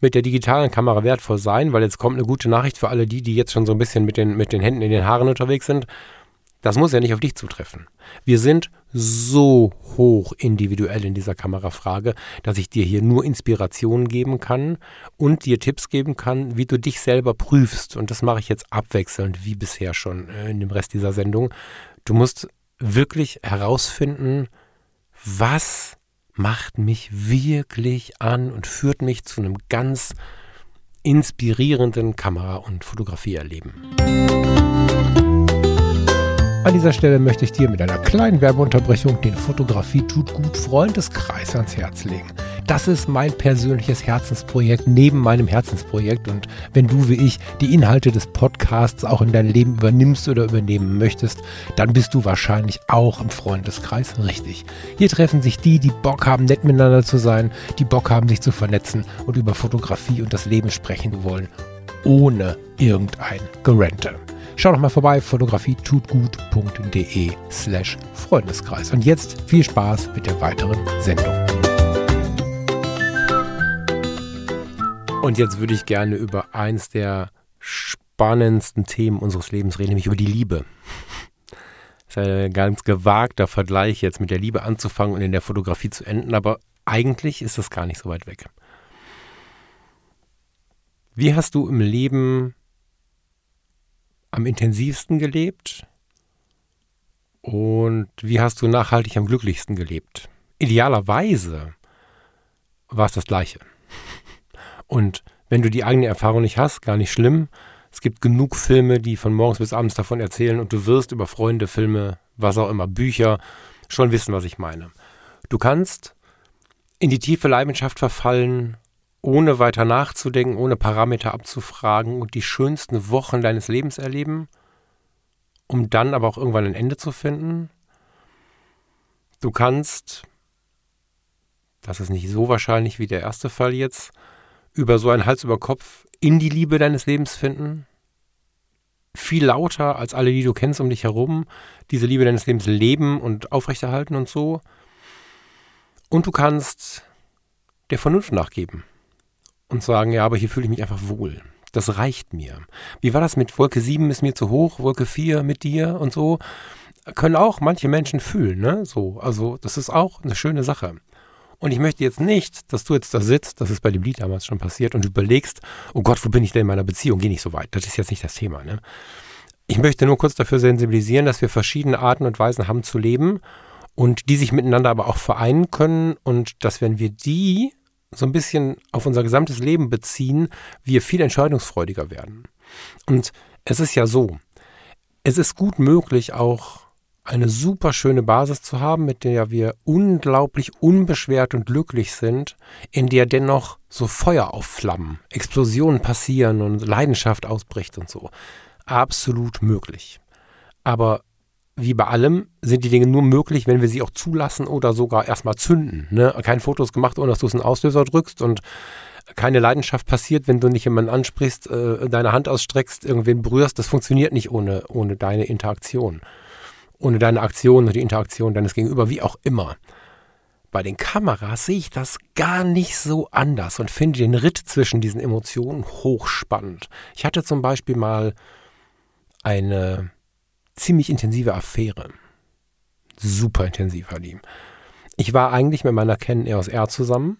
mit der digitalen Kamera wertvoll sein, weil jetzt kommt eine gute Nachricht für alle die, die jetzt schon so ein bisschen mit den, mit den Händen in den Haaren unterwegs sind. Das muss ja nicht auf dich zutreffen. Wir sind so hoch individuell in dieser Kamerafrage, dass ich dir hier nur Inspirationen geben kann und dir Tipps geben kann, wie du dich selber prüfst. Und das mache ich jetzt abwechselnd, wie bisher schon äh, in dem Rest dieser Sendung. Du musst wirklich herausfinden, was macht mich wirklich an und führt mich zu einem ganz inspirierenden Kamera- und Fotografieerleben. An dieser Stelle möchte ich dir mit einer kleinen Werbeunterbrechung den Fotografie tut gut Freundeskreis ans Herz legen. Das ist mein persönliches Herzensprojekt neben meinem Herzensprojekt. Und wenn du wie ich die Inhalte des Podcasts auch in dein Leben übernimmst oder übernehmen möchtest, dann bist du wahrscheinlich auch im Freundeskreis richtig. Hier treffen sich die, die Bock haben, nett miteinander zu sein, die Bock haben, sich zu vernetzen und über Fotografie und das Leben sprechen wollen, ohne irgendein Gerente. Schau doch mal vorbei, fotografietutgut.de slash Freundeskreis. Und jetzt viel Spaß mit der weiteren Sendung. Und jetzt würde ich gerne über eins der spannendsten Themen unseres Lebens reden, nämlich über die Liebe. ist ein ganz gewagter Vergleich, jetzt mit der Liebe anzufangen und in der Fotografie zu enden, aber eigentlich ist das gar nicht so weit weg. Wie hast du im Leben am intensivsten gelebt? Und wie hast du nachhaltig am glücklichsten gelebt? Idealerweise war es das Gleiche. Und wenn du die eigene Erfahrung nicht hast, gar nicht schlimm. Es gibt genug Filme, die von morgens bis abends davon erzählen und du wirst über Freunde, Filme, was auch immer, Bücher schon wissen, was ich meine. Du kannst in die tiefe Leidenschaft verfallen, ohne weiter nachzudenken, ohne Parameter abzufragen und die schönsten Wochen deines Lebens erleben, um dann aber auch irgendwann ein Ende zu finden. Du kannst, das ist nicht so wahrscheinlich wie der erste Fall jetzt, über so einen Hals über Kopf in die Liebe deines Lebens finden. Viel lauter als alle, die du kennst um dich herum, diese Liebe deines Lebens leben und aufrechterhalten und so. Und du kannst der Vernunft nachgeben und sagen, ja, aber hier fühle ich mich einfach wohl. Das reicht mir. Wie war das mit Wolke 7 ist mir zu hoch, Wolke 4 mit dir und so? Können auch manche Menschen fühlen, ne? So, also das ist auch eine schöne Sache. Und ich möchte jetzt nicht, dass du jetzt da sitzt, das ist bei dem Lied damals schon passiert, und überlegst, oh Gott, wo bin ich denn in meiner Beziehung? Geh nicht so weit. Das ist jetzt nicht das Thema, ne? Ich möchte nur kurz dafür sensibilisieren, dass wir verschiedene Arten und Weisen haben zu leben und die sich miteinander aber auch vereinen können und dass wenn wir die so ein bisschen auf unser gesamtes Leben beziehen, wir viel entscheidungsfreudiger werden. Und es ist ja so, es ist gut möglich, auch eine super schöne Basis zu haben, mit der wir unglaublich unbeschwert und glücklich sind, in der dennoch so Feuer aufflammen, Explosionen passieren und Leidenschaft ausbricht und so. Absolut möglich. Aber wie bei allem sind die Dinge nur möglich, wenn wir sie auch zulassen oder sogar erstmal zünden. Ne? Kein Fotos gemacht, ohne dass du es einen Auslöser drückst und keine Leidenschaft passiert, wenn du nicht jemanden ansprichst, äh, deine Hand ausstreckst, irgendwen berührst. Das funktioniert nicht ohne, ohne deine Interaktion. Ohne deine Aktion und die Interaktion deines Gegenüber, wie auch immer. Bei den Kameras sehe ich das gar nicht so anders und finde den Ritt zwischen diesen Emotionen hochspannend. Ich hatte zum Beispiel mal eine ziemlich intensive Affäre. Super intensiv die. Ich war eigentlich mit meiner Canon EOS R zusammen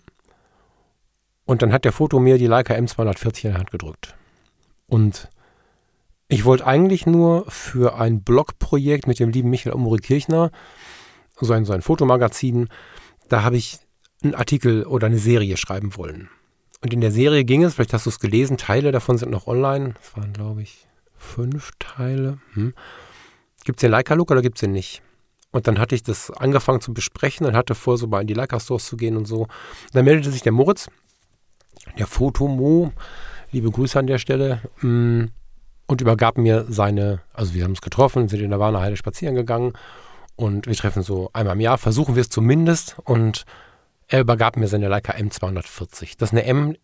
und dann hat der Foto mir die Leica M240 in die Hand gedrückt. Und ich wollte eigentlich nur für ein Blogprojekt mit dem lieben Michael Umri Kirchner, so ein, so ein Fotomagazin, da habe ich einen Artikel oder eine Serie schreiben wollen. Und in der Serie ging es, vielleicht hast du es gelesen, Teile davon sind noch online. Das waren, glaube ich, fünf Teile. Hm. Gibt es den Leica-Look oder gibt es den nicht? Und dann hatte ich das angefangen zu besprechen und hatte vor, so mal in die Leica-Stores zu gehen und so. Und dann meldete sich der Moritz, der Fotomo, liebe Grüße an der Stelle, mm, und übergab mir seine, also wir haben uns getroffen, sind in der Warner Heide spazieren gegangen und wir treffen so einmal im Jahr, versuchen wir es zumindest und er übergab mir seine Leica M240. Das ist eine M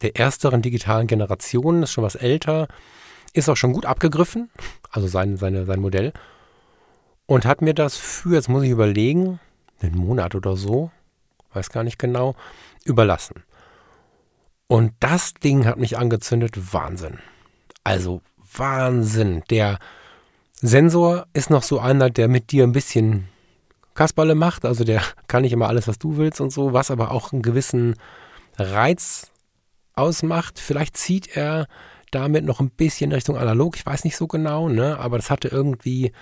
der ersteren digitalen Generation, ist schon was älter, ist auch schon gut abgegriffen, also sein, seine, sein Modell. Und hat mir das für, jetzt muss ich überlegen, einen Monat oder so, weiß gar nicht genau, überlassen. Und das Ding hat mich angezündet, Wahnsinn. Also Wahnsinn. Der Sensor ist noch so einer, der mit dir ein bisschen Kasperle macht. Also der kann nicht immer alles, was du willst und so, was aber auch einen gewissen Reiz ausmacht. Vielleicht zieht er damit noch ein bisschen Richtung analog. Ich weiß nicht so genau, ne? aber das hatte irgendwie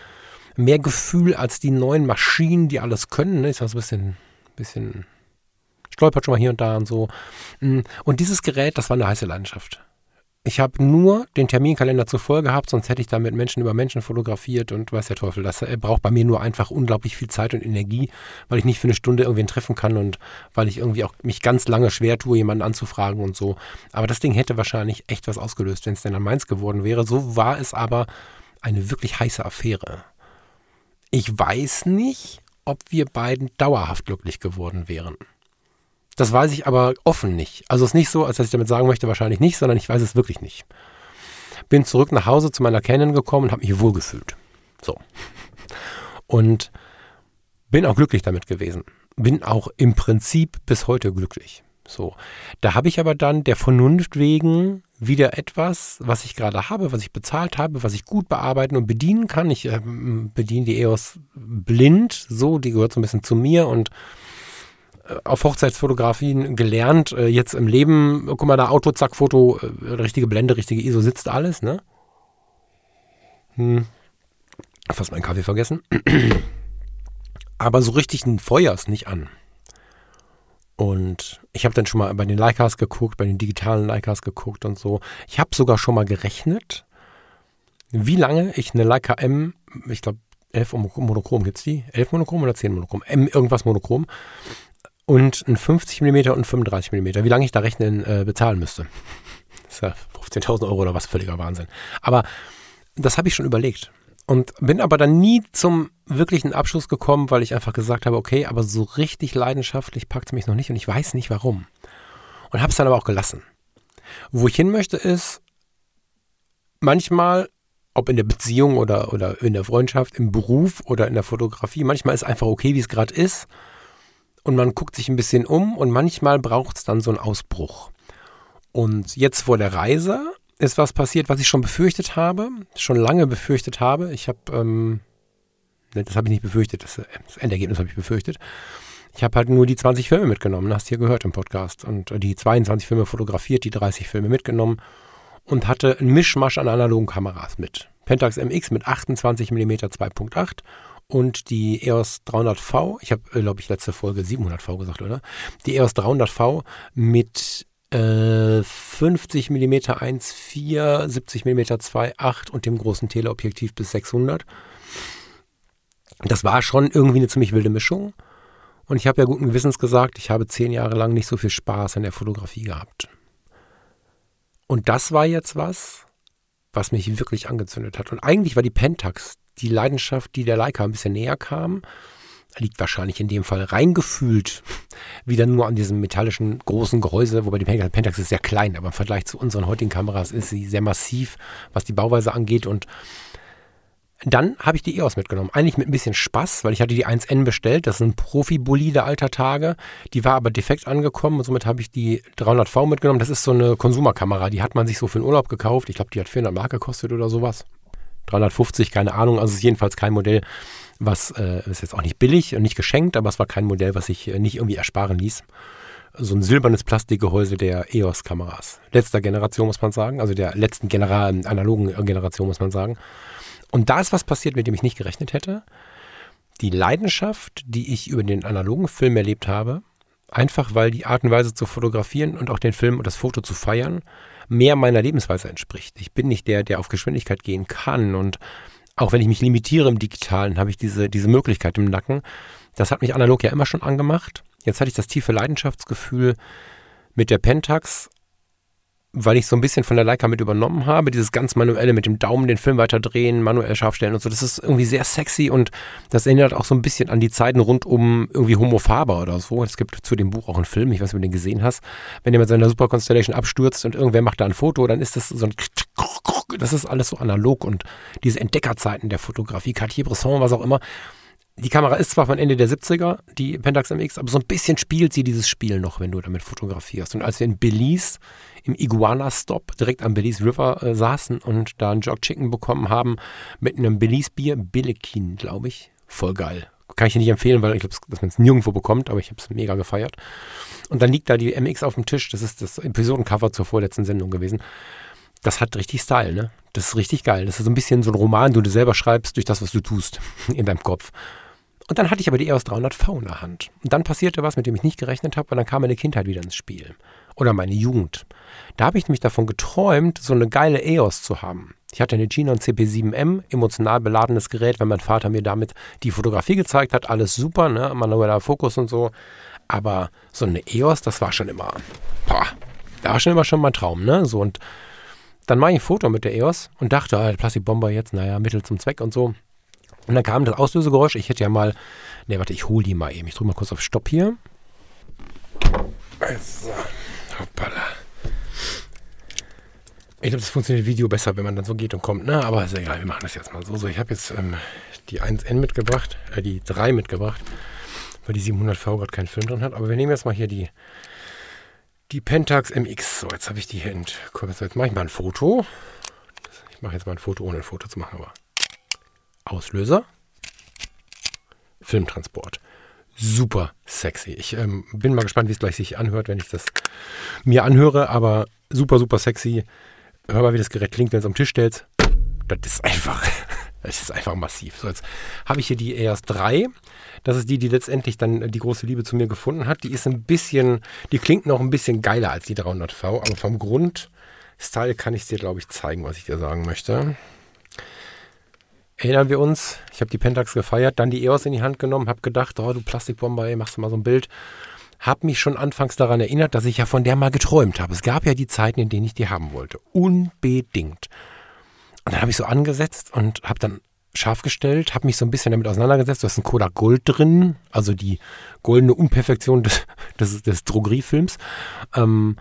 mehr Gefühl als die neuen Maschinen, die alles können. Ne? Ist das ein bisschen, bisschen stolpert schon mal hier und da und so. Mm, und dieses Gerät, das war eine heiße Landschaft. Ich habe nur den Terminkalender zuvor gehabt, sonst hätte ich da mit Menschen über Menschen fotografiert und weiß der Teufel. Das braucht bei mir nur einfach unglaublich viel Zeit und Energie, weil ich nicht für eine Stunde irgendwen treffen kann und weil ich irgendwie auch mich ganz lange schwer tue, jemanden anzufragen und so. Aber das Ding hätte wahrscheinlich echt was ausgelöst, wenn es denn an meins geworden wäre. So war es aber eine wirklich heiße Affäre. Ich weiß nicht, ob wir beiden dauerhaft glücklich geworden wären. Das weiß ich aber offen nicht. Also es ist nicht so, als dass ich damit sagen möchte, wahrscheinlich nicht, sondern ich weiß es wirklich nicht. Bin zurück nach Hause zu meiner Canon gekommen und habe mich wohlgefühlt. So. Und bin auch glücklich damit gewesen. Bin auch im Prinzip bis heute glücklich. So. Da habe ich aber dann der Vernunft wegen wieder etwas, was ich gerade habe, was ich bezahlt habe, was ich gut bearbeiten und bedienen kann. Ich äh, bediene die EOS blind, so, die gehört so ein bisschen zu mir und auf Hochzeitsfotografien gelernt, äh, jetzt im Leben, guck mal da, Auto, zack, Foto, äh, richtige Blende, richtige ISO, sitzt alles, ne? Hm. Fast meinen Kaffee vergessen. Aber so richtig ein Feuer ist nicht an. Und ich habe dann schon mal bei den Leicas geguckt, bei den digitalen Leicas geguckt und so. Ich habe sogar schon mal gerechnet, wie lange ich eine Leica M, ich glaube 11 Monochrom gibt es die, 11 Monochrom oder 10 Monochrom, M irgendwas Monochrom und ein 50 mm und ein 35 mm, wie lange ich da rechnen äh, bezahlen müsste. Das ist ja 15.000 Euro oder was, völliger Wahnsinn. Aber das habe ich schon überlegt. Und bin aber dann nie zum wirklichen Abschluss gekommen, weil ich einfach gesagt habe, okay, aber so richtig leidenschaftlich packt es mich noch nicht und ich weiß nicht warum. Und habe es dann aber auch gelassen. Wo ich hin möchte ist, manchmal, ob in der Beziehung oder, oder in der Freundschaft, im Beruf oder in der Fotografie, manchmal ist einfach okay, wie es gerade ist. Und man guckt sich ein bisschen um und manchmal braucht es dann so einen Ausbruch. Und jetzt vor der Reise ist was passiert, was ich schon befürchtet habe, schon lange befürchtet habe. Ich habe, ähm, ne, das habe ich nicht befürchtet, das, das Endergebnis habe ich befürchtet. Ich habe halt nur die 20 Filme mitgenommen, hast du hier gehört im Podcast. Und die 22 Filme fotografiert, die 30 Filme mitgenommen und hatte einen Mischmasch an analogen Kameras mit. Pentax MX mit 28 mm 2.8 und die EOS 300V, ich habe, äh, glaube ich, letzte Folge 700V gesagt, oder? Die EOS 300V mit 50 mm 1,4, 70 mm 2,8 und dem großen Teleobjektiv bis 600. Das war schon irgendwie eine ziemlich wilde Mischung. Und ich habe ja guten Gewissens gesagt, ich habe zehn Jahre lang nicht so viel Spaß an der Fotografie gehabt. Und das war jetzt was, was mich wirklich angezündet hat. Und eigentlich war die Pentax die Leidenschaft, die der Leica ein bisschen näher kam liegt wahrscheinlich in dem Fall reingefühlt wieder nur an diesem metallischen großen Gehäuse, wobei die Pentax ist sehr klein, aber im Vergleich zu unseren heutigen Kameras ist sie sehr massiv, was die Bauweise angeht und dann habe ich die EOS mitgenommen. Eigentlich mit ein bisschen Spaß, weil ich hatte die 1N bestellt. Das ist ein Profi-Bolide alter Tage. Die war aber defekt angekommen und somit habe ich die 300V mitgenommen. Das ist so eine Konsumerkamera. Die hat man sich so für den Urlaub gekauft. Ich glaube, die hat 400 Mark gekostet oder sowas. 350, keine Ahnung. Also es ist jedenfalls kein Modell, was äh, ist jetzt auch nicht billig und nicht geschenkt, aber es war kein Modell, was sich äh, nicht irgendwie ersparen ließ. So ein silbernes Plastikgehäuse der EOS-Kameras. Letzter Generation, muss man sagen. Also der letzten General, analogen Generation, muss man sagen. Und da ist was passiert, mit dem ich nicht gerechnet hätte. Die Leidenschaft, die ich über den analogen Film erlebt habe, einfach weil die Art und Weise zu fotografieren und auch den Film und das Foto zu feiern, mehr meiner Lebensweise entspricht. Ich bin nicht der, der auf Geschwindigkeit gehen kann und auch wenn ich mich limitiere im Digitalen, habe ich diese, diese Möglichkeit im Nacken. Das hat mich analog ja immer schon angemacht. Jetzt hatte ich das tiefe Leidenschaftsgefühl mit der Pentax weil ich so ein bisschen von der Leica mit übernommen habe, dieses ganz manuelle mit dem Daumen den Film weiter drehen, manuell scharf stellen und so, das ist irgendwie sehr sexy und das erinnert auch so ein bisschen an die Zeiten rund um irgendwie Homo Faber oder so. Es gibt zu dem Buch auch einen Film, ich weiß nicht, ob du den gesehen hast. Wenn mit seiner Super Constellation abstürzt und irgendwer macht da ein Foto, dann ist das so ein das ist alles so analog und diese Entdeckerzeiten der Fotografie, Cartier-Bresson, was auch immer, die Kamera ist zwar von Ende der 70er, die Pentax MX, aber so ein bisschen spielt sie dieses Spiel noch, wenn du damit fotografierst. Und als wir in Belize im Iguana Stop direkt am Belize River äh, saßen und da einen Jog Chicken bekommen haben mit einem Belize Bier, Billikin, glaube ich. Voll geil. Kann ich dir nicht empfehlen, weil ich glaube, dass man es nirgendwo bekommt, aber ich habe es mega gefeiert. Und dann liegt da die MX auf dem Tisch. Das ist das Episodencover zur vorletzten Sendung gewesen. Das hat richtig Style, ne? Das ist richtig geil. Das ist so ein bisschen so ein Roman, den du selber schreibst durch das, was du tust in deinem Kopf. Und dann hatte ich aber die EOS 300V in der Hand. Und dann passierte was, mit dem ich nicht gerechnet habe, weil dann kam meine Kindheit wieder ins Spiel. Oder meine Jugend. Da habe ich nämlich davon geträumt, so eine geile EOS zu haben. Ich hatte eine Gina CP7M, emotional beladenes Gerät, wenn mein Vater mir damit die Fotografie gezeigt hat, alles super, ne, manueller Fokus und so. Aber so eine EOS, das war schon immer, boah, da war schon immer schon mein Traum, ne? So und dann mache ich ein Foto mit der EOS und dachte, ah, Plastikbomber jetzt, naja, Mittel zum Zweck und so. Und dann kam das Auslösegeräusch. Ich hätte ja mal. Ne, warte, ich hole die mal eben. Ich drücke mal kurz auf Stopp hier. Also, hoppala. Ich glaube, das funktioniert Video besser, wenn man dann so geht und kommt, ne? Aber ist egal, wir machen das jetzt mal so. So, ich habe jetzt ähm, die 1N mitgebracht, äh, die 3 mitgebracht, weil die 700V gerade keinen Film drin hat. Aber wir nehmen jetzt mal hier die Die Pentax MX. So, jetzt habe ich die hier in. Jetzt mache ich mal ein Foto. Ich mache jetzt mal ein Foto, ohne ein Foto zu machen, aber. Auslöser. Filmtransport. Super sexy. Ich ähm, bin mal gespannt, wie es gleich sich anhört, wenn ich das mir anhöre, aber super, super sexy. Hör mal, wie das Gerät klingt, wenn es am Tisch stellst. Das ist einfach, das ist einfach massiv. So, jetzt habe ich hier die EOS 3. Das ist die, die letztendlich dann die große Liebe zu mir gefunden hat. Die ist ein bisschen, die klingt noch ein bisschen geiler als die 300V, aber vom Grundstyle kann ich es dir, glaube ich, zeigen, was ich dir sagen möchte. Erinnern wir uns, ich habe die Pentax gefeiert, dann die EOS in die Hand genommen, habe gedacht, oh du Plastikbomber, ey, machst du mal so ein Bild. Habe mich schon anfangs daran erinnert, dass ich ja von der mal geträumt habe. Es gab ja die Zeiten, in denen ich die haben wollte. Unbedingt. Und dann habe ich so angesetzt und habe dann scharf gestellt, habe mich so ein bisschen damit auseinandergesetzt. Du hast ein Kodak Gold drin, also die goldene Unperfektion des, des, des Drogeriefilms. Ähm,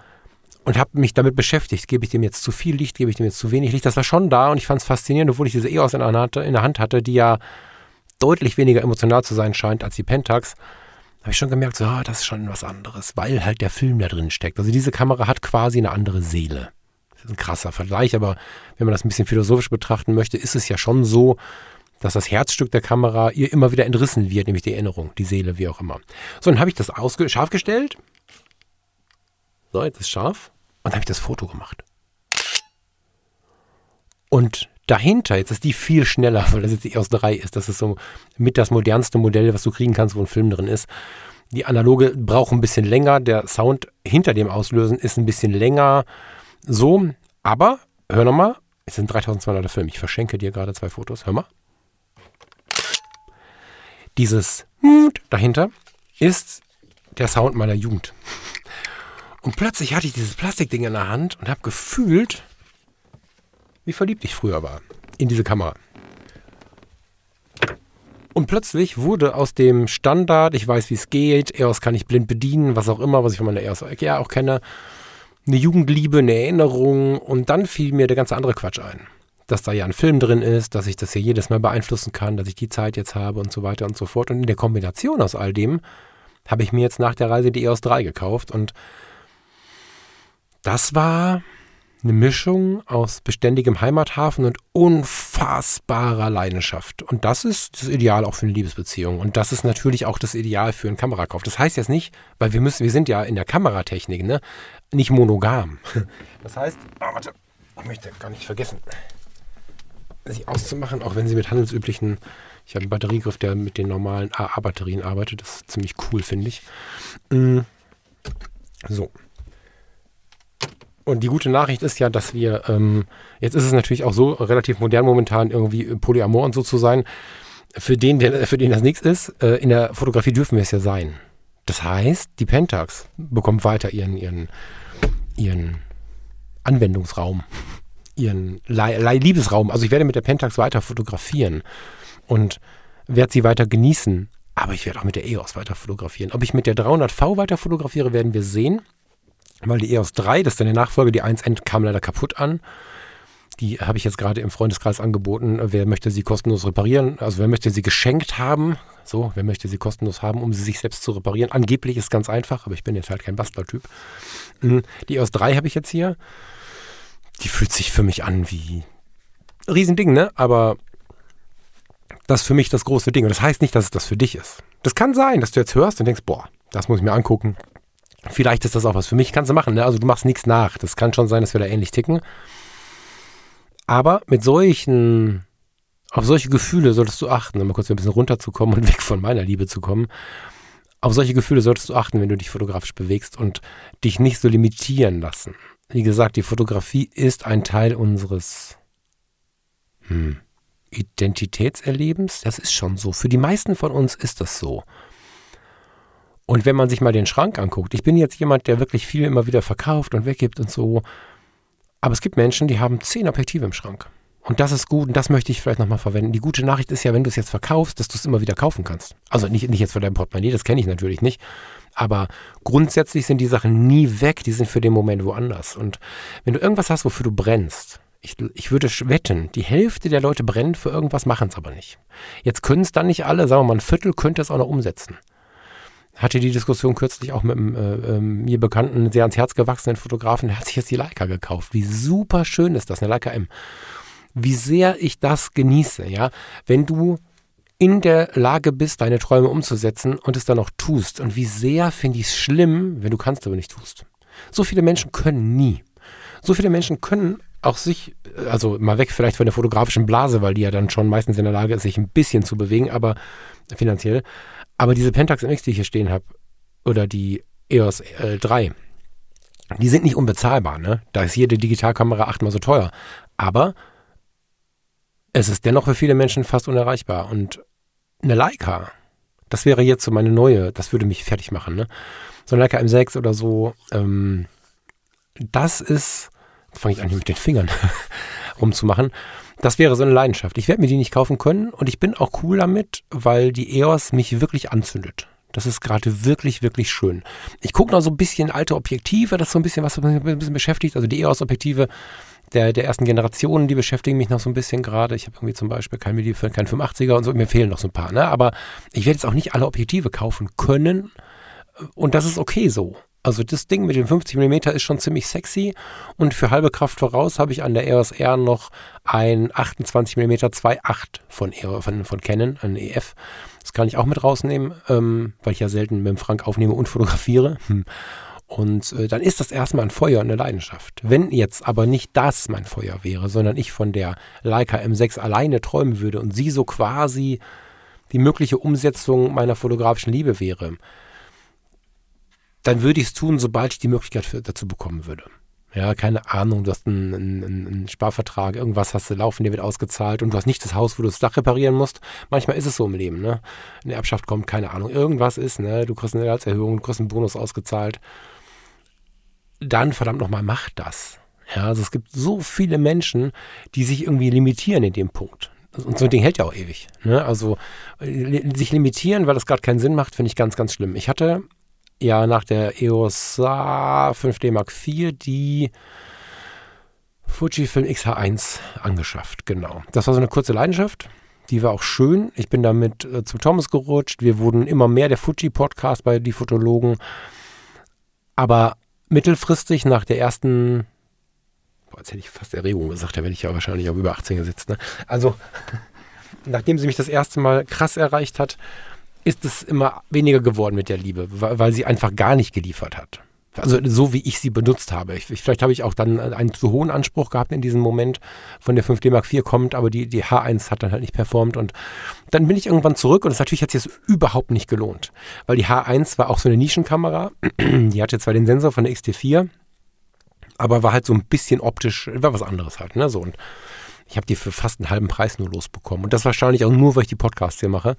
und habe mich damit beschäftigt. Gebe ich dem jetzt zu viel Licht, gebe ich dem jetzt zu wenig Licht? Das war schon da und ich fand es faszinierend, obwohl ich diese EOS in, der Hand hatte, die ja deutlich weniger emotional zu sein scheint als die Pentax. Habe ich schon gemerkt, so, ah, das ist schon was anderes, weil halt der Film da drin steckt. Also diese Kamera hat quasi eine andere Seele. Das ist ein krasser Vergleich, aber wenn man das ein bisschen philosophisch betrachten möchte, ist es ja schon so, dass das Herzstück der Kamera ihr immer wieder entrissen wird, nämlich die Erinnerung, die Seele, wie auch immer. So, dann habe ich das scharf gestellt. So, jetzt ist scharf. Und habe ich das Foto gemacht. Und dahinter, jetzt ist die viel schneller, weil das jetzt die EOS 3 ist. Das ist so mit das modernste Modell, was du kriegen kannst, wo ein Film drin ist. Die analoge braucht ein bisschen länger. Der Sound hinter dem Auslösen ist ein bisschen länger. So, aber hör nochmal. Es sind 3200er Film. Ich verschenke dir gerade zwei Fotos. Hör mal. Dieses dahinter ist der Sound meiner Jugend. Und plötzlich hatte ich dieses Plastikding in der Hand und habe gefühlt, wie verliebt ich früher war in diese Kamera. Und plötzlich wurde aus dem Standard, ich weiß, wie es geht, EOS kann ich blind bedienen, was auch immer, was ich von meiner EOS ja auch kenne, eine Jugendliebe, eine Erinnerung und dann fiel mir der ganze andere Quatsch ein. Dass da ja ein Film drin ist, dass ich das hier jedes Mal beeinflussen kann, dass ich die Zeit jetzt habe und so weiter und so fort. Und in der Kombination aus all dem habe ich mir jetzt nach der Reise die EOS 3 gekauft und das war eine Mischung aus beständigem Heimathafen und unfassbarer Leidenschaft. Und das ist das Ideal auch für eine Liebesbeziehung. Und das ist natürlich auch das Ideal für einen Kamerakauf. Das heißt jetzt nicht, weil wir müssen, wir sind ja in der Kameratechnik, ne, nicht monogam. Das heißt, oh, warte, ich möchte gar nicht vergessen, sie auszumachen, auch wenn sie mit handelsüblichen, ich habe einen Batteriegriff, der mit den normalen AA-Batterien arbeitet. Das ist ziemlich cool, finde ich. Mm. So. Und die gute Nachricht ist ja, dass wir, ähm, jetzt ist es natürlich auch so relativ modern momentan irgendwie Polyamor und so zu sein. Für den, der, für den das nichts ist, äh, in der Fotografie dürfen wir es ja sein. Das heißt, die Pentax bekommt weiter ihren, ihren, ihren Anwendungsraum, ihren Liebesraum. Also ich werde mit der Pentax weiter fotografieren und werde sie weiter genießen. Aber ich werde auch mit der EOS weiter fotografieren. Ob ich mit der 300V weiter fotografiere, werden wir sehen weil die EOS 3, das ist dann der Nachfolger, die 1N kam leider kaputt an. Die habe ich jetzt gerade im Freundeskreis angeboten. Wer möchte sie kostenlos reparieren? Also wer möchte sie geschenkt haben? So, wer möchte sie kostenlos haben, um sie sich selbst zu reparieren? Angeblich ist ganz einfach, aber ich bin jetzt halt kein Bastlertyp. Hm, die EOS 3 habe ich jetzt hier. Die fühlt sich für mich an wie Riesending, ne? Aber das ist für mich das große Ding. Und das heißt nicht, dass es das für dich ist. Das kann sein, dass du jetzt hörst und denkst, boah, das muss ich mir angucken. Vielleicht ist das auch was für mich, kannst du machen. Ne? Also du machst nichts nach. Das kann schon sein, dass wir da ähnlich ticken. Aber mit solchen, auf solche Gefühle solltest du achten, um mal kurz ein bisschen runterzukommen und weg von meiner Liebe zu kommen. Auf solche Gefühle solltest du achten, wenn du dich fotografisch bewegst und dich nicht so limitieren lassen. Wie gesagt, die Fotografie ist ein Teil unseres hm, Identitätserlebens. Das ist schon so. Für die meisten von uns ist das so. Und wenn man sich mal den Schrank anguckt, ich bin jetzt jemand, der wirklich viel immer wieder verkauft und weggibt und so. Aber es gibt Menschen, die haben zehn Objektive im Schrank. Und das ist gut und das möchte ich vielleicht nochmal verwenden. Die gute Nachricht ist ja, wenn du es jetzt verkaufst, dass du es immer wieder kaufen kannst. Also nicht, nicht jetzt für dein Portemonnaie, das kenne ich natürlich nicht. Aber grundsätzlich sind die Sachen nie weg, die sind für den Moment woanders. Und wenn du irgendwas hast, wofür du brennst, ich, ich würde wetten, die Hälfte der Leute brennt für irgendwas, machen es aber nicht. Jetzt können es dann nicht alle, sagen wir mal ein Viertel könnte es auch noch umsetzen. Hatte die Diskussion kürzlich auch mit einem äh, äh, mir bekannten, sehr ans Herz gewachsenen Fotografen, der hat sich jetzt die Leica gekauft. Wie super schön ist das, eine Leica M. Wie sehr ich das genieße, ja. Wenn du in der Lage bist, deine Träume umzusetzen und es dann auch tust. Und wie sehr finde ich es schlimm, wenn du kannst, aber nicht tust. So viele Menschen können nie. So viele Menschen können auch sich, also mal weg vielleicht von der fotografischen Blase, weil die ja dann schon meistens in der Lage ist, sich ein bisschen zu bewegen, aber finanziell. Aber diese Pentax MX, die ich hier stehen habe, oder die EOS äh, 3, die sind nicht unbezahlbar. Ne? Da ist jede Digitalkamera achtmal so teuer. Aber es ist dennoch für viele Menschen fast unerreichbar. Und eine Leica, das wäre jetzt so meine neue, das würde mich fertig machen. Ne? So eine Leica M6 oder so, ähm, das ist, jetzt fange ich an hier mit den Fingern rumzumachen, das wäre so eine Leidenschaft. Ich werde mir die nicht kaufen können und ich bin auch cool damit, weil die EOS mich wirklich anzündet. Das ist gerade wirklich, wirklich schön. Ich gucke noch so ein bisschen alte Objektive, das ist so ein bisschen was, was mich ein bisschen beschäftigt. Also die EOS-Objektive der, der ersten Generationen, die beschäftigen mich noch so ein bisschen gerade. Ich habe irgendwie zum Beispiel kein kein 85er und so, mir fehlen noch so ein paar. Ne? Aber ich werde jetzt auch nicht alle Objektive kaufen können und das ist okay so. Also das Ding mit dem 50 mm ist schon ziemlich sexy und für halbe Kraft voraus habe ich an der EOS R noch ein 28 mm 2.8 von, von, von Canon, ein EF. Das kann ich auch mit rausnehmen, ähm, weil ich ja selten mit dem Frank aufnehme und fotografiere. Hm. Und äh, dann ist das erstmal ein Feuer und eine Leidenschaft. Wenn jetzt aber nicht das mein Feuer wäre, sondern ich von der Leica M6 alleine träumen würde und sie so quasi die mögliche Umsetzung meiner fotografischen Liebe wäre, dann würde ich es tun, sobald ich die Möglichkeit für, dazu bekommen würde. Ja, keine Ahnung, du hast einen, einen, einen, Sparvertrag, irgendwas hast du laufen, der wird ausgezahlt und du hast nicht das Haus, wo du das Dach reparieren musst. Manchmal ist es so im Leben, ne? Eine Erbschaft kommt, keine Ahnung, irgendwas ist, ne? Du kriegst eine Gehaltserhöhung, du kriegst einen Bonus ausgezahlt. Dann, verdammt nochmal, mach das. Ja, also es gibt so viele Menschen, die sich irgendwie limitieren in dem Punkt. Und so ein Ding hält ja auch ewig. Ne? Also sich limitieren, weil das gerade keinen Sinn macht, finde ich ganz, ganz schlimm. Ich hatte ja nach der EOS 5D Mark IV die Fujifilm XH1 angeschafft, genau. Das war so eine kurze Leidenschaft. Die war auch schön. Ich bin damit äh, zu Thomas gerutscht. Wir wurden immer mehr der Fuji-Podcast bei die Fotologen. Aber mittelfristig nach der ersten, boah, jetzt hätte ich fast Erregung gesagt, da werde ich ja wahrscheinlich auch über 18 gesetzt. Ne? Also, nachdem sie mich das erste Mal krass erreicht hat, ist es immer weniger geworden mit der Liebe, weil sie einfach gar nicht geliefert hat. Also so wie ich sie benutzt habe. Ich, vielleicht habe ich auch dann einen zu hohen Anspruch gehabt in diesem Moment, von der 5D Mark IV kommt, aber die, die H1 hat dann halt nicht performt und dann bin ich irgendwann zurück und es natürlich hat sich jetzt überhaupt nicht gelohnt, weil die H1 war auch so eine Nischenkamera, die hatte zwar den Sensor von der XT4, aber war halt so ein bisschen optisch, war was anderes halt, ne, so und ich habe die für fast einen halben Preis nur losbekommen und das wahrscheinlich auch nur, weil ich die Podcasts hier mache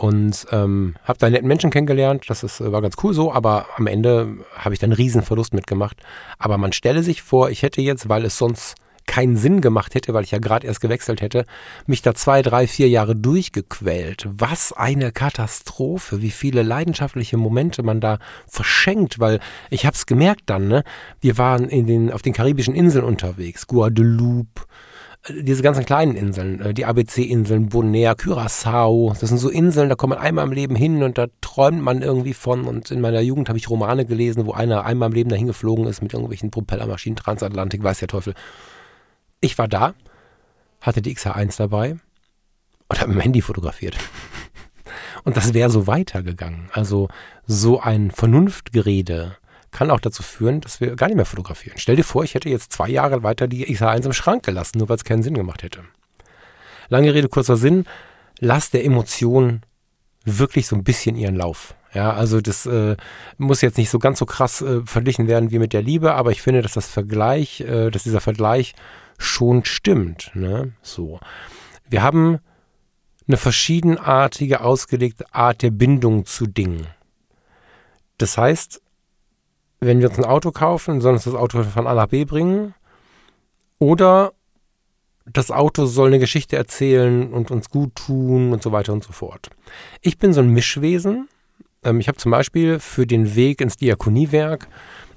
und ähm, habe da netten Menschen kennengelernt. Das ist, war ganz cool so, aber am Ende habe ich dann einen riesen Verlust mitgemacht. Aber man stelle sich vor, ich hätte jetzt, weil es sonst keinen Sinn gemacht hätte, weil ich ja gerade erst gewechselt hätte, mich da zwei, drei, vier Jahre durchgequält. Was eine Katastrophe, wie viele leidenschaftliche Momente man da verschenkt, weil ich habe es gemerkt dann, ne? Wir waren in den, auf den karibischen Inseln unterwegs, Guadeloupe, diese ganzen kleinen Inseln, äh, die ABC-Inseln, Bonaire, Curaçao, das sind so Inseln, da kommt man einmal im Leben hin und da träumt man irgendwie von. Und in meiner Jugend habe ich Romane gelesen, wo einer einmal im Leben dahin geflogen ist mit irgendwelchen Propellermaschinen, Transatlantik, weiß der Teufel. Ich war da, hatte die XH1 dabei und habe mit dem Handy fotografiert. Und das wäre so weitergegangen. Also so ein Vernunftgerede kann auch dazu führen, dass wir gar nicht mehr fotografieren. Stell dir vor, ich hätte jetzt zwei Jahre weiter die XH1 im Schrank gelassen, nur weil es keinen Sinn gemacht hätte. Lange Rede, kurzer Sinn. Lass der Emotion wirklich so ein bisschen ihren Lauf. Ja, also das äh, muss jetzt nicht so ganz so krass äh, verglichen werden wie mit der Liebe, aber ich finde, dass das Vergleich, äh, dass dieser Vergleich schon stimmt. Ne? So. Wir haben eine verschiedenartige ausgelegte Art der Bindung zu Dingen. Das heißt, wenn wir uns ein Auto kaufen, sollen uns das Auto von A nach B bringen. Oder das Auto soll eine Geschichte erzählen und uns gut tun und so weiter und so fort. Ich bin so ein Mischwesen. Ähm, ich habe zum Beispiel für den Weg ins Diakoniewerk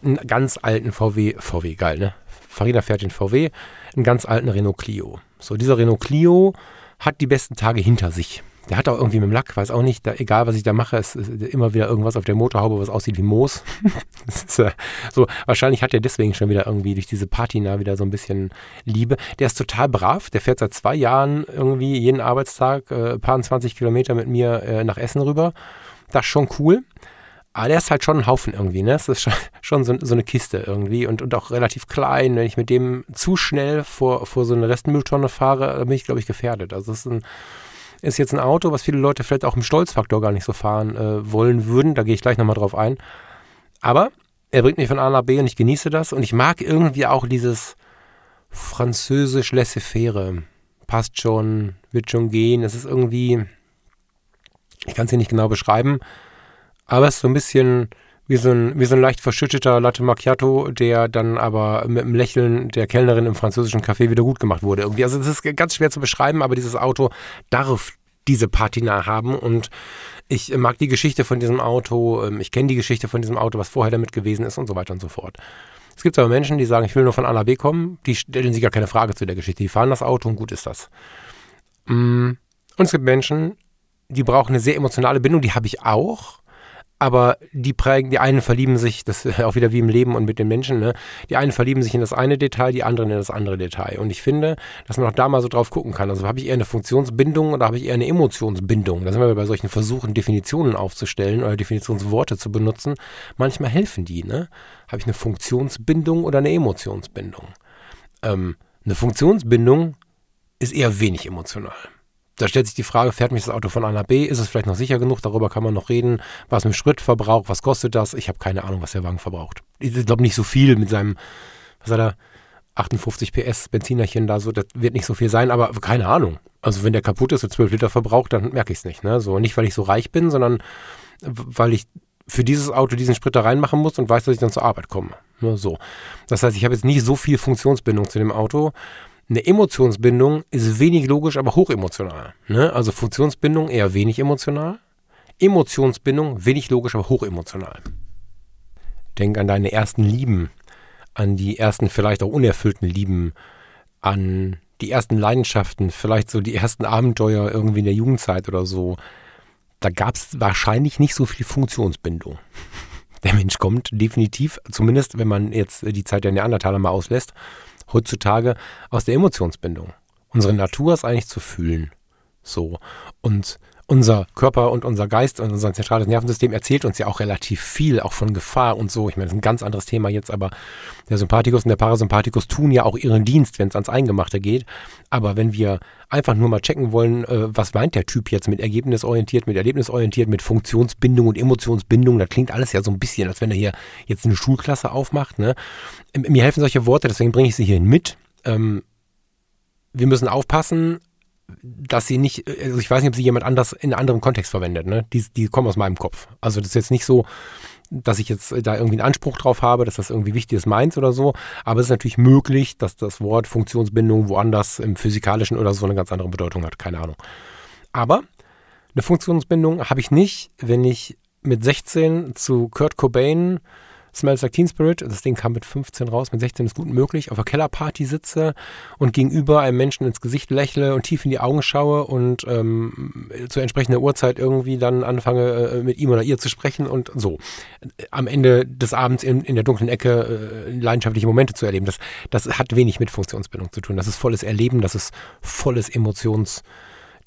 einen ganz alten VW, VW geil, ne? Farina fährt den VW, einen ganz alten Renault Clio. So, dieser Renault Clio hat die besten Tage hinter sich. Der hat auch irgendwie mit dem Lack, weiß auch nicht, da, egal was ich da mache, es ist immer wieder irgendwas auf der Motorhaube, was aussieht wie Moos. ist, äh, so, wahrscheinlich hat er deswegen schon wieder irgendwie durch diese Patina wieder so ein bisschen Liebe. Der ist total brav, der fährt seit zwei Jahren irgendwie jeden Arbeitstag äh, paar 20 Kilometer mit mir äh, nach Essen rüber. Das ist schon cool. Aber der ist halt schon ein Haufen irgendwie, ne? Das ist schon, schon so, so, eine Kiste irgendwie und, und auch relativ klein. Wenn ich mit dem zu schnell vor, vor so eine Restmülltonne fahre, bin ich, glaube ich, gefährdet. Also es ist, ein, ist jetzt ein Auto, was viele Leute vielleicht auch im Stolzfaktor gar nicht so fahren äh, wollen würden. Da gehe ich gleich nochmal drauf ein. Aber er bringt mich von A nach B und ich genieße das. Und ich mag irgendwie auch dieses französisch laissez-faire. Passt schon, wird schon gehen. Es ist irgendwie, ich kann es hier nicht genau beschreiben, aber es ist so ein bisschen wie so ein, wie so ein leicht verschütteter Latte Macchiato, der dann aber mit dem Lächeln der Kellnerin im französischen Café wieder gut gemacht wurde. Irgendwie. Also das ist ganz schwer zu beschreiben, aber dieses Auto darf diese Patina haben und ich mag die Geschichte von diesem Auto, ähm, ich kenne die Geschichte von diesem Auto, was vorher damit gewesen ist und so weiter und so fort. Es gibt aber Menschen, die sagen, ich will nur von A nach B kommen, die stellen sich gar keine Frage zu der Geschichte, die fahren das Auto und gut ist das. Mm. Und es gibt Menschen, die brauchen eine sehr emotionale Bindung, die habe ich auch aber die prägen, die einen verlieben sich, das ist auch wieder wie im Leben und mit den Menschen, ne? Die einen verlieben sich in das eine Detail, die anderen in das andere Detail. Und ich finde, dass man auch da mal so drauf gucken kann. Also habe ich eher eine Funktionsbindung oder habe ich eher eine Emotionsbindung? Da sind wir bei solchen Versuchen, Definitionen aufzustellen oder Definitionsworte zu benutzen. Manchmal helfen die, ne? Habe ich eine Funktionsbindung oder eine Emotionsbindung? Ähm, eine Funktionsbindung ist eher wenig emotional da stellt sich die Frage, fährt mich das Auto von A nach B? Ist es vielleicht noch sicher genug? Darüber kann man noch reden. Was mit Spritverbrauch? Was kostet das? Ich habe keine Ahnung, was der Wagen verbraucht. Ich glaube nicht so viel mit seinem, was hat er, 58 PS Benzinerchen da so. Das wird nicht so viel sein, aber keine Ahnung. Also wenn der kaputt ist und 12 Liter verbraucht, dann merke ich es nicht. Ne? So, nicht, weil ich so reich bin, sondern weil ich für dieses Auto diesen Sprit da reinmachen muss und weiß, dass ich dann zur Arbeit komme. Ne? so. Das heißt, ich habe jetzt nicht so viel Funktionsbindung zu dem Auto eine Emotionsbindung ist wenig logisch, aber hochemotional. Ne? Also Funktionsbindung eher wenig emotional. Emotionsbindung wenig logisch, aber hochemotional. Denk an deine ersten Lieben, an die ersten vielleicht auch unerfüllten Lieben, an die ersten Leidenschaften, vielleicht so die ersten Abenteuer irgendwie in der Jugendzeit oder so. Da gab es wahrscheinlich nicht so viel Funktionsbindung. Der Mensch kommt definitiv, zumindest wenn man jetzt die Zeit der Neandertaler mal auslässt, heutzutage aus der Emotionsbindung. Unsere Natur ist eigentlich zu fühlen. So. Und unser Körper und unser Geist und unser zentrales Nervensystem erzählt uns ja auch relativ viel, auch von Gefahr und so. Ich meine, das ist ein ganz anderes Thema jetzt, aber der Sympathikus und der Parasympathikus tun ja auch ihren Dienst, wenn es ans Eingemachte geht. Aber wenn wir einfach nur mal checken wollen, äh, was meint der Typ jetzt mit ergebnisorientiert, mit erlebnisorientiert, mit Funktionsbindung und Emotionsbindung, da klingt alles ja so ein bisschen, als wenn er hier jetzt eine Schulklasse aufmacht. Ne? Mir helfen solche Worte, deswegen bringe ich sie hier mit. Ähm, wir müssen aufpassen, dass sie nicht, also ich weiß nicht, ob sie jemand anders in einem anderen Kontext verwendet, ne? Die, die kommen aus meinem Kopf. Also das ist jetzt nicht so, dass ich jetzt da irgendwie einen Anspruch drauf habe, dass das irgendwie wichtig ist, meins oder so. Aber es ist natürlich möglich, dass das Wort Funktionsbindung woanders im Physikalischen oder so eine ganz andere Bedeutung hat. Keine Ahnung. Aber eine Funktionsbindung habe ich nicht, wenn ich mit 16 zu Kurt Cobain Smells Like Teen Spirit, das Ding kam mit 15 raus, mit 16 ist gut möglich, auf einer Kellerparty sitze und gegenüber einem Menschen ins Gesicht lächle und tief in die Augen schaue und ähm, zu entsprechender Uhrzeit irgendwie dann anfange, äh, mit ihm oder ihr zu sprechen und so. Am Ende des Abends in, in der dunklen Ecke äh, leidenschaftliche Momente zu erleben, das, das hat wenig mit Funktionsbindung zu tun. Das ist volles Erleben, das ist volles Emotions-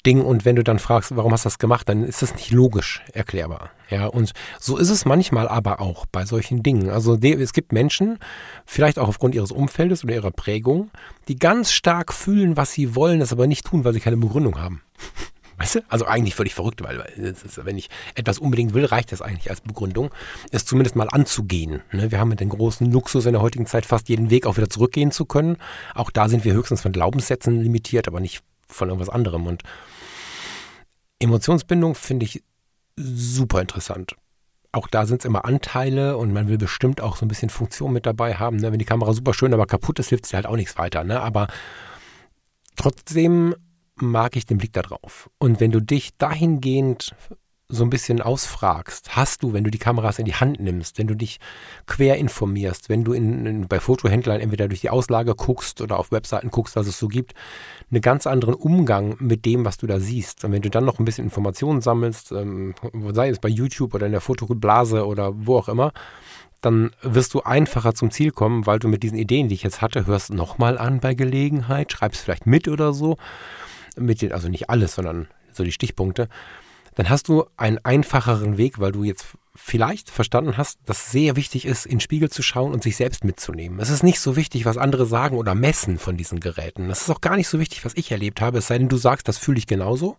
Ding und wenn du dann fragst, warum hast du das gemacht, dann ist das nicht logisch erklärbar. Ja, und so ist es manchmal aber auch bei solchen Dingen. Also es gibt Menschen, vielleicht auch aufgrund ihres Umfeldes oder ihrer Prägung, die ganz stark fühlen, was sie wollen, das aber nicht tun, weil sie keine Begründung haben. Weißt du? Also eigentlich völlig verrückt, weil ist, wenn ich etwas unbedingt will, reicht das eigentlich als Begründung, es zumindest mal anzugehen. Ne? Wir haben mit dem großen Luxus in der heutigen Zeit fast jeden Weg auch wieder zurückgehen zu können. Auch da sind wir höchstens von Glaubenssätzen limitiert, aber nicht von irgendwas anderem. Und Emotionsbindung finde ich super interessant. Auch da sind es immer Anteile und man will bestimmt auch so ein bisschen Funktion mit dabei haben. Ne? Wenn die Kamera super schön, aber kaputt ist, hilft es halt auch nichts weiter. Ne? Aber trotzdem mag ich den Blick da drauf. Und wenn du dich dahingehend so ein bisschen ausfragst, hast du, wenn du die Kameras in die Hand nimmst, wenn du dich quer informierst, wenn du in, in, bei Fotohändlern entweder durch die Auslage guckst oder auf Webseiten guckst, was es so gibt, einen ganz anderen Umgang mit dem, was du da siehst. Und wenn du dann noch ein bisschen Informationen sammelst, ähm, sei es bei YouTube oder in der Fotoblase oder wo auch immer, dann wirst du einfacher zum Ziel kommen, weil du mit diesen Ideen, die ich jetzt hatte, hörst nochmal an bei Gelegenheit, schreibst vielleicht mit oder so, mit den, also nicht alles, sondern so die Stichpunkte dann hast du einen einfacheren Weg, weil du jetzt vielleicht verstanden hast, dass sehr wichtig ist, in den Spiegel zu schauen und sich selbst mitzunehmen. Es ist nicht so wichtig, was andere sagen oder messen von diesen Geräten. Es ist auch gar nicht so wichtig, was ich erlebt habe, es sei denn, du sagst, das fühle ich genauso.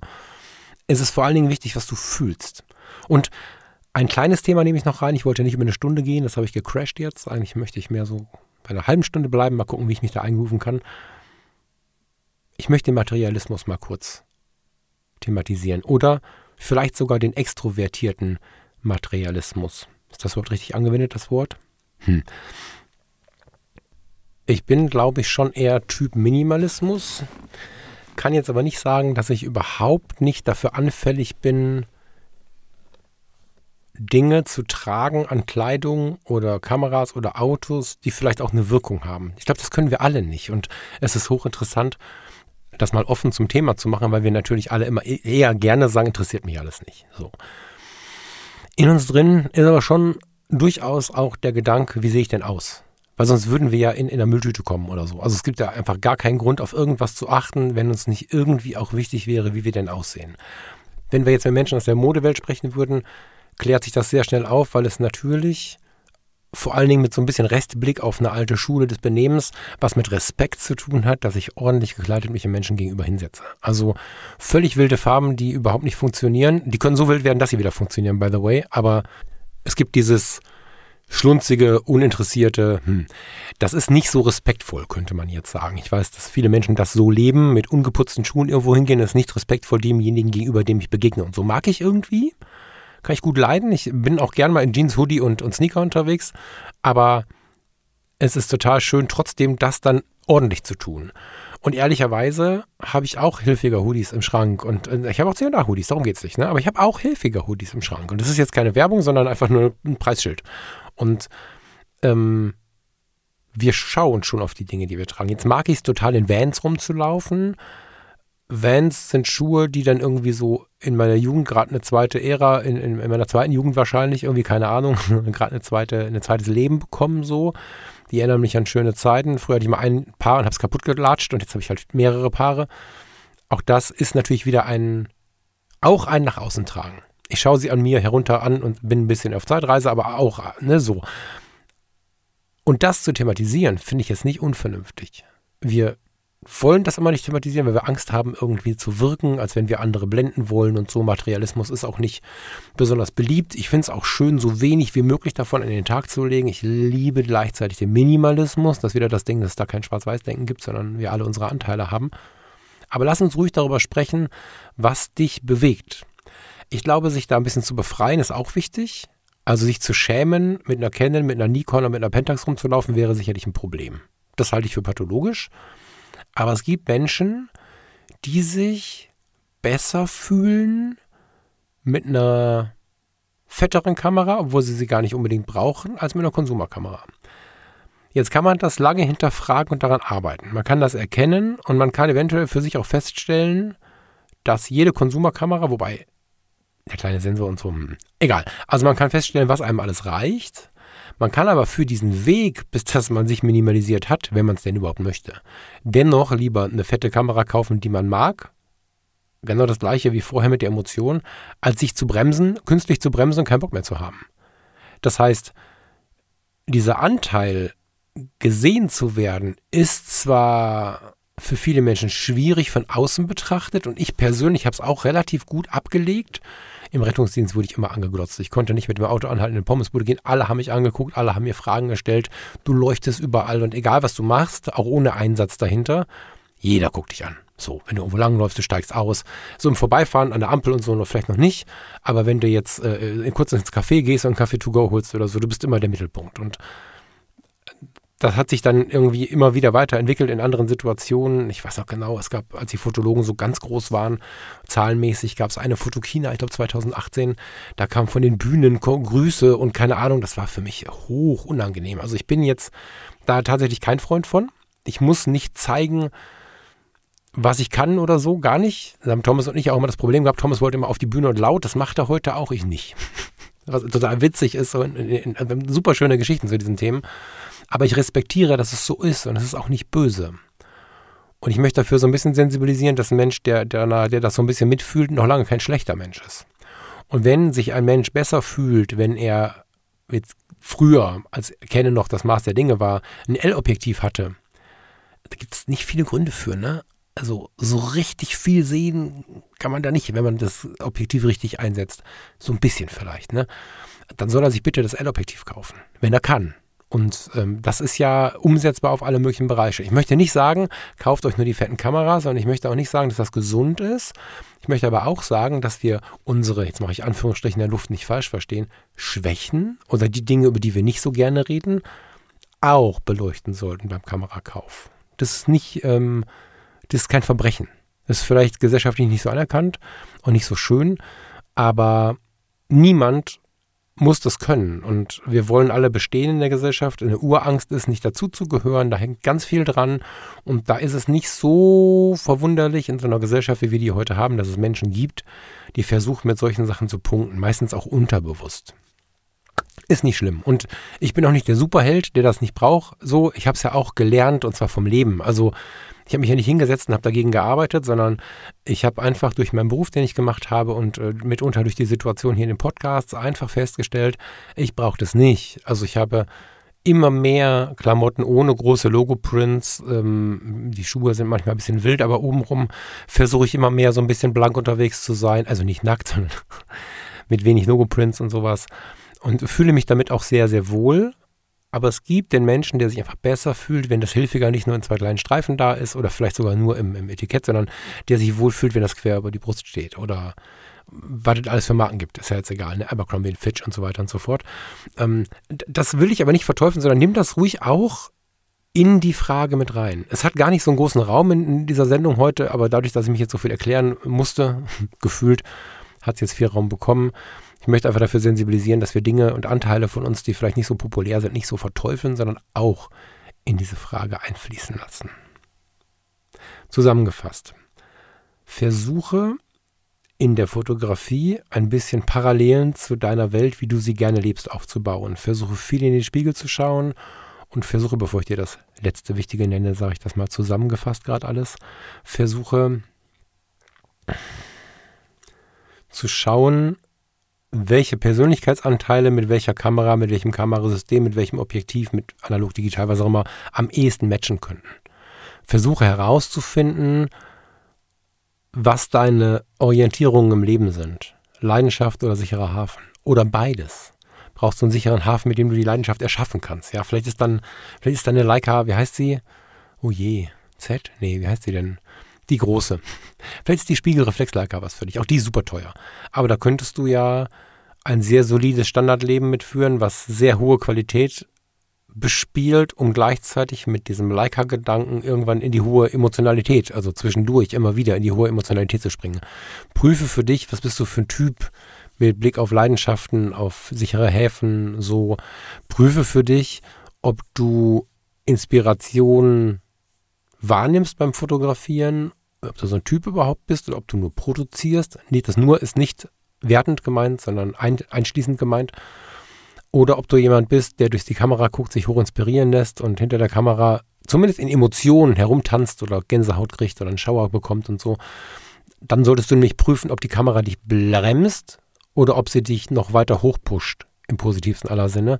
Es ist vor allen Dingen wichtig, was du fühlst. Und ein kleines Thema nehme ich noch rein. Ich wollte nicht über eine Stunde gehen, das habe ich gecrashed jetzt. Eigentlich möchte ich mehr so bei einer halben Stunde bleiben, mal gucken, wie ich mich da einrufen kann. Ich möchte den Materialismus mal kurz thematisieren. Oder vielleicht sogar den extrovertierten Materialismus. Ist das Wort richtig angewendet, das Wort? Hm. Ich bin, glaube ich, schon eher Typ Minimalismus. Kann jetzt aber nicht sagen, dass ich überhaupt nicht dafür anfällig bin, Dinge zu tragen an Kleidung oder Kameras oder Autos, die vielleicht auch eine Wirkung haben. Ich glaube, das können wir alle nicht. Und es ist hochinteressant, das mal offen zum Thema zu machen, weil wir natürlich alle immer e-, eher gerne sagen, interessiert mich alles nicht. So. In uns drin ist aber schon durchaus auch der Gedanke, wie sehe ich denn aus? Weil sonst würden wir ja in, in der Mülltüte kommen oder so. Also es gibt ja einfach gar keinen Grund, auf irgendwas zu achten, wenn uns nicht irgendwie auch wichtig wäre, wie wir denn aussehen. Wenn wir jetzt mit Menschen aus der Modewelt sprechen würden, klärt sich das sehr schnell auf, weil es natürlich vor allen Dingen mit so ein bisschen Restblick auf eine alte Schule des Benehmens, was mit Respekt zu tun hat, dass ich ordentlich gekleidet mich den Menschen gegenüber hinsetze. Also völlig wilde Farben, die überhaupt nicht funktionieren. Die können so wild werden, dass sie wieder funktionieren, by the way. Aber es gibt dieses schlunzige, uninteressierte, hm, das ist nicht so respektvoll, könnte man jetzt sagen. Ich weiß, dass viele Menschen das so leben, mit ungeputzten Schuhen irgendwo hingehen, das ist nicht respektvoll demjenigen gegenüber, dem ich begegne. Und so mag ich irgendwie kann ich gut leiden. Ich bin auch gern mal in Jeans, Hoodie und, und Sneaker unterwegs, aber es ist total schön, trotzdem das dann ordentlich zu tun. Und ehrlicherweise habe ich auch hilfiger Hoodies im Schrank. Und ich habe auch C&A-Hoodies, darum geht es nicht. Ne? Aber ich habe auch hilfiger Hoodies im Schrank. Und das ist jetzt keine Werbung, sondern einfach nur ein Preisschild. Und ähm, wir schauen schon auf die Dinge, die wir tragen. Jetzt mag ich es total, in Vans rumzulaufen. Vans sind Schuhe, die dann irgendwie so in meiner Jugend, gerade eine zweite Ära, in, in, in, meiner zweiten Jugend wahrscheinlich, irgendwie, keine Ahnung, gerade eine zweite, ein zweites Leben bekommen so. Die erinnern mich an schöne Zeiten. Früher hatte ich mal ein Paar und habe es kaputt gelatscht und jetzt habe ich halt mehrere Paare. Auch das ist natürlich wieder ein, auch ein nach außen tragen. Ich schaue sie an mir herunter an und bin ein bisschen auf Zeitreise, aber auch, ne, so. Und das zu thematisieren, finde ich jetzt nicht unvernünftig. Wir wollen das immer nicht thematisieren, weil wir Angst haben, irgendwie zu wirken, als wenn wir andere blenden wollen und so. Materialismus ist auch nicht besonders beliebt. Ich finde es auch schön, so wenig wie möglich davon in den Tag zu legen. Ich liebe gleichzeitig den Minimalismus. Das ist wieder das Ding, dass es da kein Schwarz-Weiß-Denken gibt, sondern wir alle unsere Anteile haben. Aber lass uns ruhig darüber sprechen, was dich bewegt. Ich glaube, sich da ein bisschen zu befreien, ist auch wichtig. Also sich zu schämen, mit einer Canon, mit einer Nikon oder mit einer Pentax rumzulaufen, wäre sicherlich ein Problem. Das halte ich für pathologisch. Aber es gibt Menschen, die sich besser fühlen mit einer fetteren Kamera, obwohl sie sie gar nicht unbedingt brauchen, als mit einer Konsumerkamera. Jetzt kann man das lange hinterfragen und daran arbeiten. Man kann das erkennen und man kann eventuell für sich auch feststellen, dass jede Konsumerkamera, wobei der kleine Sensor und so, hm, egal. Also man kann feststellen, was einem alles reicht man kann aber für diesen Weg, bis das man sich minimalisiert hat, wenn man es denn überhaupt möchte, dennoch lieber eine fette Kamera kaufen, die man mag. Genau das gleiche wie vorher mit der Emotion, als sich zu bremsen, künstlich zu bremsen und keinen Bock mehr zu haben. Das heißt, dieser Anteil, gesehen zu werden, ist zwar für viele Menschen schwierig von außen betrachtet und ich persönlich habe es auch relativ gut abgelegt. Im Rettungsdienst wurde ich immer angeglotzt. Ich konnte nicht mit dem Auto anhalten, in den Pommesbude gehen. Alle haben mich angeguckt, alle haben mir Fragen gestellt. Du leuchtest überall und egal was du machst, auch ohne Einsatz dahinter, jeder guckt dich an. So, wenn du irgendwo langläufst, du steigst aus. So im Vorbeifahren an der Ampel und so noch vielleicht noch nicht. Aber wenn du jetzt äh, kurz ins Café gehst und einen Kaffee to go holst oder so, du bist immer der Mittelpunkt. Und das hat sich dann irgendwie immer wieder weiterentwickelt in anderen Situationen. Ich weiß auch genau, es gab, als die Fotologen so ganz groß waren, zahlenmäßig gab es eine Fotokina, ich glaube 2018, da kam von den Bühnen Grüße und keine Ahnung, das war für mich hoch unangenehm. Also ich bin jetzt da tatsächlich kein Freund von. Ich muss nicht zeigen, was ich kann oder so, gar nicht. Da haben Thomas und ich auch immer das Problem gehabt, Thomas wollte immer auf die Bühne und laut, das macht er heute auch, ich nicht. Was total witzig ist, so in, in, in, super schöne Geschichten zu diesen Themen. Aber ich respektiere, dass es so ist und es ist auch nicht böse. Und ich möchte dafür so ein bisschen sensibilisieren, dass ein Mensch, der, der, der das so ein bisschen mitfühlt, noch lange kein schlechter Mensch ist. Und wenn sich ein Mensch besser fühlt, wenn er jetzt früher, als Canon noch das Maß der Dinge war, ein L-Objektiv hatte, da gibt es nicht viele Gründe für, ne? Also so richtig viel sehen kann man da nicht, wenn man das Objektiv richtig einsetzt. So ein bisschen vielleicht, ne? Dann soll er sich bitte das L-Objektiv kaufen, wenn er kann. Und ähm, das ist ja umsetzbar auf alle möglichen Bereiche. Ich möchte nicht sagen, kauft euch nur die fetten Kameras, sondern ich möchte auch nicht sagen, dass das gesund ist. Ich möchte aber auch sagen, dass wir unsere, jetzt mache ich Anführungsstrichen in der Luft nicht falsch verstehen, Schwächen oder die Dinge, über die wir nicht so gerne reden, auch beleuchten sollten beim Kamerakauf. Das ist nicht, ähm, das ist kein Verbrechen. Das ist vielleicht gesellschaftlich nicht so anerkannt und nicht so schön, aber niemand muss das können. Und wir wollen alle bestehen in der Gesellschaft. Eine Urangst ist, nicht dazuzugehören. Da hängt ganz viel dran. Und da ist es nicht so verwunderlich in so einer Gesellschaft, wie wir die heute haben, dass es Menschen gibt, die versuchen, mit solchen Sachen zu punkten. Meistens auch unterbewusst. Ist nicht schlimm. Und ich bin auch nicht der Superheld, der das nicht braucht. So, ich habe es ja auch gelernt und zwar vom Leben. Also ich habe mich ja nicht hingesetzt und habe dagegen gearbeitet, sondern ich habe einfach durch meinen Beruf, den ich gemacht habe und äh, mitunter durch die Situation hier in den Podcasts einfach festgestellt, ich brauche das nicht. Also ich habe immer mehr Klamotten ohne große Logo-Prints. Ähm, die Schuhe sind manchmal ein bisschen wild, aber obenrum versuche ich immer mehr so ein bisschen blank unterwegs zu sein. Also nicht nackt, sondern mit wenig Logo-Prints und sowas. Und fühle mich damit auch sehr, sehr wohl. Aber es gibt den Menschen, der sich einfach besser fühlt, wenn das Hilfiger nicht nur in zwei kleinen Streifen da ist oder vielleicht sogar nur im, im Etikett, sondern der sich wohlfühlt, wenn das quer über die Brust steht oder was es alles für Marken gibt, ist ja jetzt egal, ne? Abercrombie, Fitch und so weiter und so fort. Ähm, das will ich aber nicht verteufeln, sondern nimm das ruhig auch in die Frage mit rein. Es hat gar nicht so einen großen Raum in, in dieser Sendung heute, aber dadurch, dass ich mich jetzt so viel erklären musste, gefühlt, hat es jetzt viel Raum bekommen. Ich möchte einfach dafür sensibilisieren, dass wir Dinge und Anteile von uns, die vielleicht nicht so populär sind, nicht so verteufeln, sondern auch in diese Frage einfließen lassen. Zusammengefasst. Versuche in der Fotografie ein bisschen Parallelen zu deiner Welt, wie du sie gerne lebst, aufzubauen. Versuche viel in den Spiegel zu schauen und versuche, bevor ich dir das letzte Wichtige nenne, sage ich das mal zusammengefasst gerade alles, versuche zu schauen, welche Persönlichkeitsanteile mit welcher Kamera, mit welchem Kamerasystem, mit welchem Objektiv, mit analog, digital, was auch immer, am ehesten matchen könnten. Versuche herauszufinden, was deine Orientierungen im Leben sind. Leidenschaft oder sicherer Hafen. Oder beides. Brauchst du einen sicheren Hafen, mit dem du die Leidenschaft erschaffen kannst. Ja, vielleicht ist dann, vielleicht ist deine Leica, wie heißt sie? Oh je, Z? Nee, wie heißt sie denn? Die große. Vielleicht ist die Spiegelreflexleica was für dich. Auch die ist super teuer. Aber da könntest du ja ein sehr solides Standardleben mitführen, was sehr hohe Qualität bespielt, um gleichzeitig mit diesem Leica-Gedanken irgendwann in die hohe Emotionalität, also zwischendurch immer wieder in die hohe Emotionalität zu springen. Prüfe für dich, was bist du für ein Typ mit Blick auf Leidenschaften, auf sichere Häfen, so. Prüfe für dich, ob du Inspiration wahrnimmst beim Fotografieren ob du so ein Typ überhaupt bist oder ob du nur produzierst. Nee, das nur ist nicht wertend gemeint, sondern ein, einschließend gemeint. Oder ob du jemand bist, der durch die Kamera guckt, sich hoch inspirieren lässt und hinter der Kamera zumindest in Emotionen herumtanzt oder Gänsehaut kriegt oder einen Schauer bekommt und so. Dann solltest du nämlich prüfen, ob die Kamera dich bremst oder ob sie dich noch weiter hochpusht, im positivsten aller Sinne.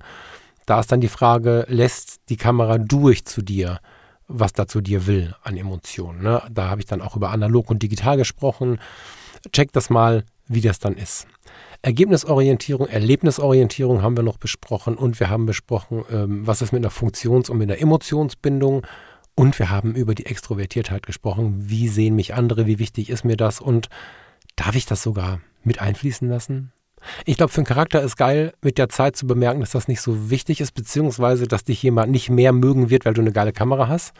Da ist dann die Frage, lässt die Kamera durch zu dir? Was dazu dir will an Emotionen. Ne? Da habe ich dann auch über analog und digital gesprochen. Check das mal, wie das dann ist. Ergebnisorientierung, Erlebnisorientierung haben wir noch besprochen und wir haben besprochen, ähm, was ist mit einer Funktions- und mit einer Emotionsbindung und wir haben über die Extrovertiertheit gesprochen. Wie sehen mich andere? Wie wichtig ist mir das? Und darf ich das sogar mit einfließen lassen? Ich glaube, für einen Charakter ist geil, mit der Zeit zu bemerken, dass das nicht so wichtig ist, beziehungsweise, dass dich jemand nicht mehr mögen wird, weil du eine geile Kamera hast.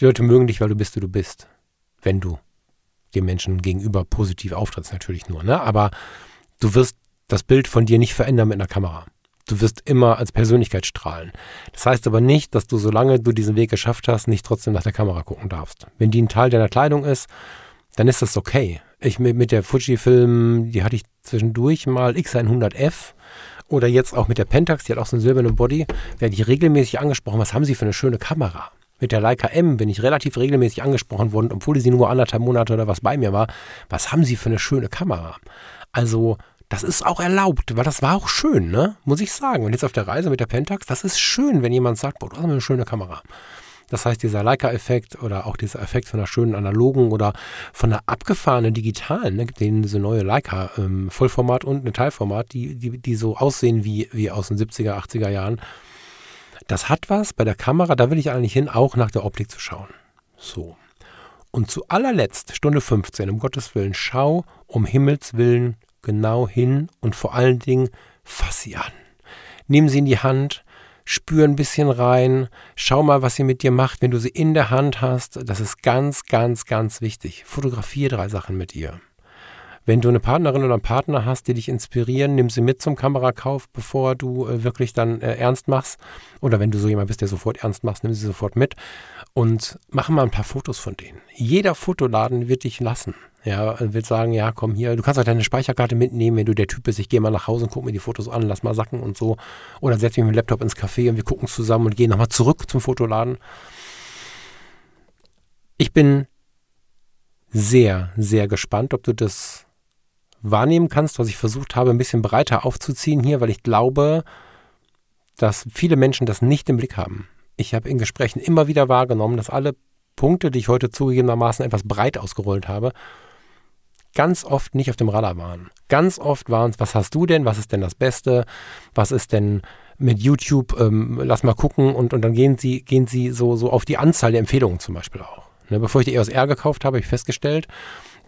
Die Leute mögen dich, weil du bist, wie du bist. Wenn du dem Menschen gegenüber positiv auftrittst, natürlich nur. Ne? Aber du wirst das Bild von dir nicht verändern mit einer Kamera. Du wirst immer als Persönlichkeit strahlen. Das heißt aber nicht, dass du, solange du diesen Weg geschafft hast, nicht trotzdem nach der Kamera gucken darfst. Wenn die ein Teil deiner Kleidung ist, dann ist das okay. Ich mit, mit der Fujifilm, die hatte ich zwischendurch mal X100F oder jetzt auch mit der Pentax, die hat auch so einen silbernen Body, werde ich regelmäßig angesprochen, was haben Sie für eine schöne Kamera? Mit der Leica M bin ich relativ regelmäßig angesprochen worden, obwohl sie nur anderthalb Monate oder was bei mir war. Was haben Sie für eine schöne Kamera? Also, das ist auch erlaubt, weil das war auch schön, ne? Muss ich sagen. Und jetzt auf der Reise mit der Pentax, das ist schön, wenn jemand sagt, boah, du hast eine schöne Kamera. Das heißt, dieser Leica-Effekt oder auch dieser Effekt von einer schönen analogen oder von einer abgefahrenen digitalen, ne, den diese neue Leica ähm, Vollformat und eine Teilformat, die, die, die so aussehen wie, wie aus den 70er, 80er Jahren. Das hat was bei der Kamera, da will ich eigentlich hin, auch nach der Optik zu schauen. So. Und zu allerletzt, Stunde 15, um Gottes Willen, schau um Himmels Willen genau hin und vor allen Dingen fass sie an. Nimm sie in die Hand, spür ein bisschen rein, schau mal, was sie mit dir macht, wenn du sie in der Hand hast. Das ist ganz, ganz, ganz wichtig. Fotografiere drei Sachen mit ihr. Wenn du eine Partnerin oder einen Partner hast, die dich inspirieren, nimm sie mit zum Kamerakauf, bevor du äh, wirklich dann äh, ernst machst. Oder wenn du so jemand bist, der sofort ernst machst, nimm sie sofort mit und mach mal ein paar Fotos von denen. Jeder Fotoladen wird dich lassen. Ja, wird sagen, ja, komm hier, du kannst auch deine Speicherkarte mitnehmen, wenn du der Typ bist, ich gehe mal nach Hause und gucke mir die Fotos an, lass mal sacken und so. Oder setz mich mit dem Laptop ins Café und wir gucken zusammen und gehen nochmal zurück zum Fotoladen. Ich bin sehr, sehr gespannt, ob du das wahrnehmen kannst, was ich versucht habe, ein bisschen breiter aufzuziehen hier, weil ich glaube, dass viele Menschen das nicht im Blick haben. Ich habe in Gesprächen immer wieder wahrgenommen, dass alle Punkte, die ich heute zugegebenermaßen etwas breit ausgerollt habe, ganz oft nicht auf dem Radar waren. Ganz oft waren es, was hast du denn, was ist denn das Beste, was ist denn mit YouTube, ähm, lass mal gucken und, und dann gehen sie, gehen sie so, so auf die Anzahl der Empfehlungen zum Beispiel auch. Ne, bevor ich die EOS R gekauft habe, habe ich festgestellt,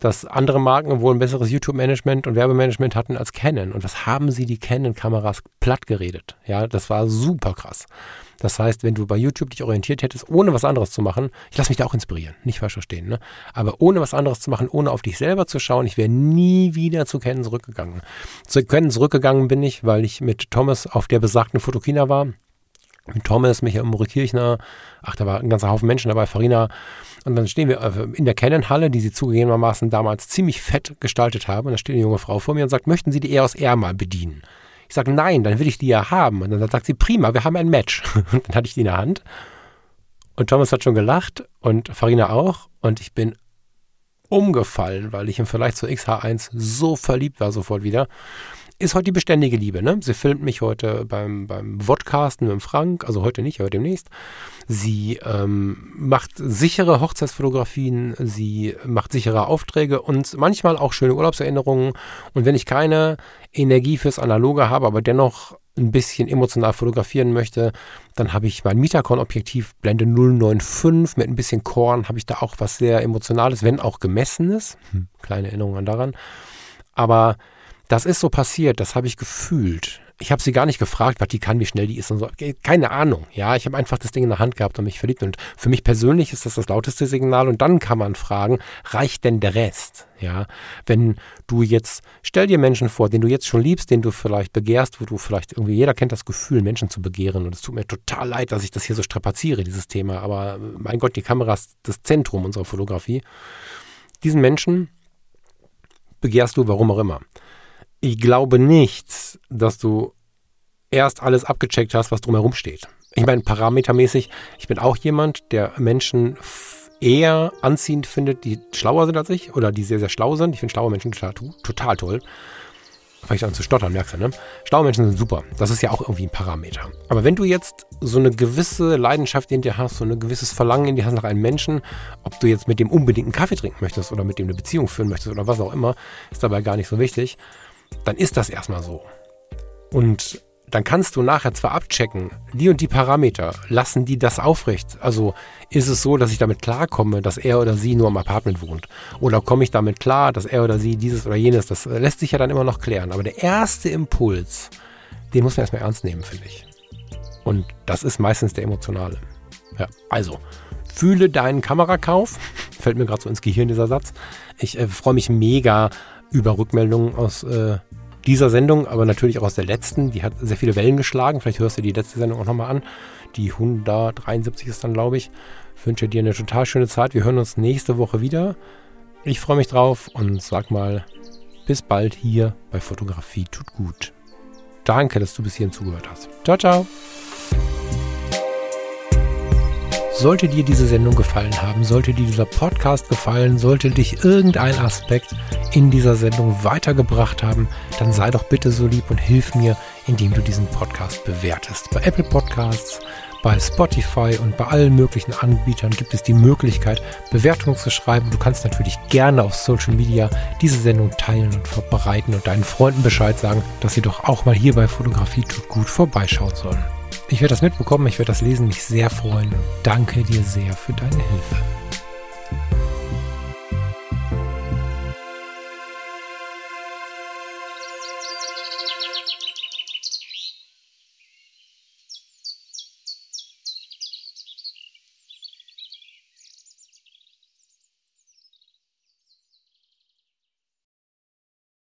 dass andere Marken wohl ein besseres YouTube-Management und Werbemanagement hatten als Canon. Und was haben sie die Canon-Kameras platt geredet? Ja, das war super krass. Das heißt, wenn du bei YouTube dich orientiert hättest, ohne was anderes zu machen, ich lasse mich da auch inspirieren, nicht falsch verstehen, ne? aber ohne was anderes zu machen, ohne auf dich selber zu schauen, ich wäre nie wieder zu Canon zurückgegangen. Zu Canon zurückgegangen bin ich, weil ich mit Thomas auf der besagten Fotokina war. Mit Thomas, Michael Mure Kirchner, ach, da war ein ganzer Haufen Menschen dabei, Farina. Und dann stehen wir äh, in der Canon-Halle, die sie zugegebenermaßen damals ziemlich fett gestaltet haben. Und da steht eine junge Frau vor mir und sagt, möchten Sie die EOS R mal bedienen? Ich sage, nein, dann will ich die ja haben. Und dann sagt sie, prima, wir haben ein Match. Und dann hatte ich die in der Hand. Und Thomas hat schon gelacht und Farina auch. Und ich bin umgefallen, weil ich im Vergleich zur XH1 so verliebt war sofort wieder ist heute die beständige Liebe. Ne? Sie filmt mich heute beim, beim Vodcasten mit dem Frank, also heute nicht, aber demnächst. Sie ähm, macht sichere Hochzeitsfotografien, sie macht sichere Aufträge und manchmal auch schöne Urlaubserinnerungen. Und wenn ich keine Energie fürs Analoge habe, aber dennoch ein bisschen emotional fotografieren möchte, dann habe ich mein Mitacon-Objektiv Blende 095 mit ein bisschen Korn, habe ich da auch was sehr Emotionales, wenn auch gemessenes. Hm, kleine Erinnerungen daran. Aber das ist so passiert, das habe ich gefühlt. Ich habe sie gar nicht gefragt, was die kann, wie schnell die ist und so. Keine Ahnung. Ja, ich habe einfach das Ding in der Hand gehabt und mich verliebt. Und für mich persönlich ist das das lauteste Signal. Und dann kann man fragen, reicht denn der Rest? Ja, wenn du jetzt, stell dir Menschen vor, den du jetzt schon liebst, den du vielleicht begehrst, wo du vielleicht irgendwie, jeder kennt das Gefühl, Menschen zu begehren. Und es tut mir total leid, dass ich das hier so strapaziere, dieses Thema. Aber mein Gott, die Kamera ist das Zentrum unserer Fotografie. Diesen Menschen begehrst du, warum auch immer ich glaube nicht, dass du erst alles abgecheckt hast, was drumherum steht. Ich meine, parametermäßig, ich bin auch jemand, der Menschen eher anziehend findet, die schlauer sind als ich oder die sehr, sehr schlau sind. Ich finde schlaue Menschen total, total toll. Ich an zu stottern, merkst du, ne? Schlaue Menschen sind super. Das ist ja auch irgendwie ein Parameter. Aber wenn du jetzt so eine gewisse Leidenschaft in dir hast, so ein gewisses Verlangen in dir hast nach einem Menschen, ob du jetzt mit dem unbedingt einen Kaffee trinken möchtest oder mit dem eine Beziehung führen möchtest oder was auch immer, ist dabei gar nicht so wichtig dann ist das erstmal so. Und dann kannst du nachher zwar abchecken, die und die Parameter, lassen die das aufrecht? Also ist es so, dass ich damit klarkomme, dass er oder sie nur im Apartment wohnt? Oder komme ich damit klar, dass er oder sie dieses oder jenes, das lässt sich ja dann immer noch klären. Aber der erste Impuls, den muss man erstmal ernst nehmen, finde ich. Und das ist meistens der emotionale. Ja, also, fühle deinen Kamerakauf. Fällt mir gerade so ins Gehirn dieser Satz. Ich äh, freue mich mega über Rückmeldungen aus äh, dieser Sendung, aber natürlich auch aus der letzten. Die hat sehr viele Wellen geschlagen. Vielleicht hörst du die letzte Sendung auch nochmal an. Die 173 ist dann, glaube ich. Ich wünsche dir eine total schöne Zeit. Wir hören uns nächste Woche wieder. Ich freue mich drauf und sag mal, bis bald hier bei Fotografie tut gut. Danke, dass du bis hierhin zugehört hast. Ciao, ciao. Sollte dir diese Sendung gefallen haben, sollte dir dieser Podcast gefallen, sollte dich irgendein Aspekt in dieser Sendung weitergebracht haben, dann sei doch bitte so lieb und hilf mir, indem du diesen Podcast bewertest. Bei Apple Podcasts, bei Spotify und bei allen möglichen Anbietern gibt es die Möglichkeit, Bewertungen zu schreiben. Du kannst natürlich gerne auf Social Media diese Sendung teilen und verbreiten und deinen Freunden Bescheid sagen, dass sie doch auch mal hier bei Fotografie tut gut vorbeischauen sollen. Ich werde das mitbekommen, ich werde das lesen, mich sehr freuen. Danke dir sehr für deine Hilfe.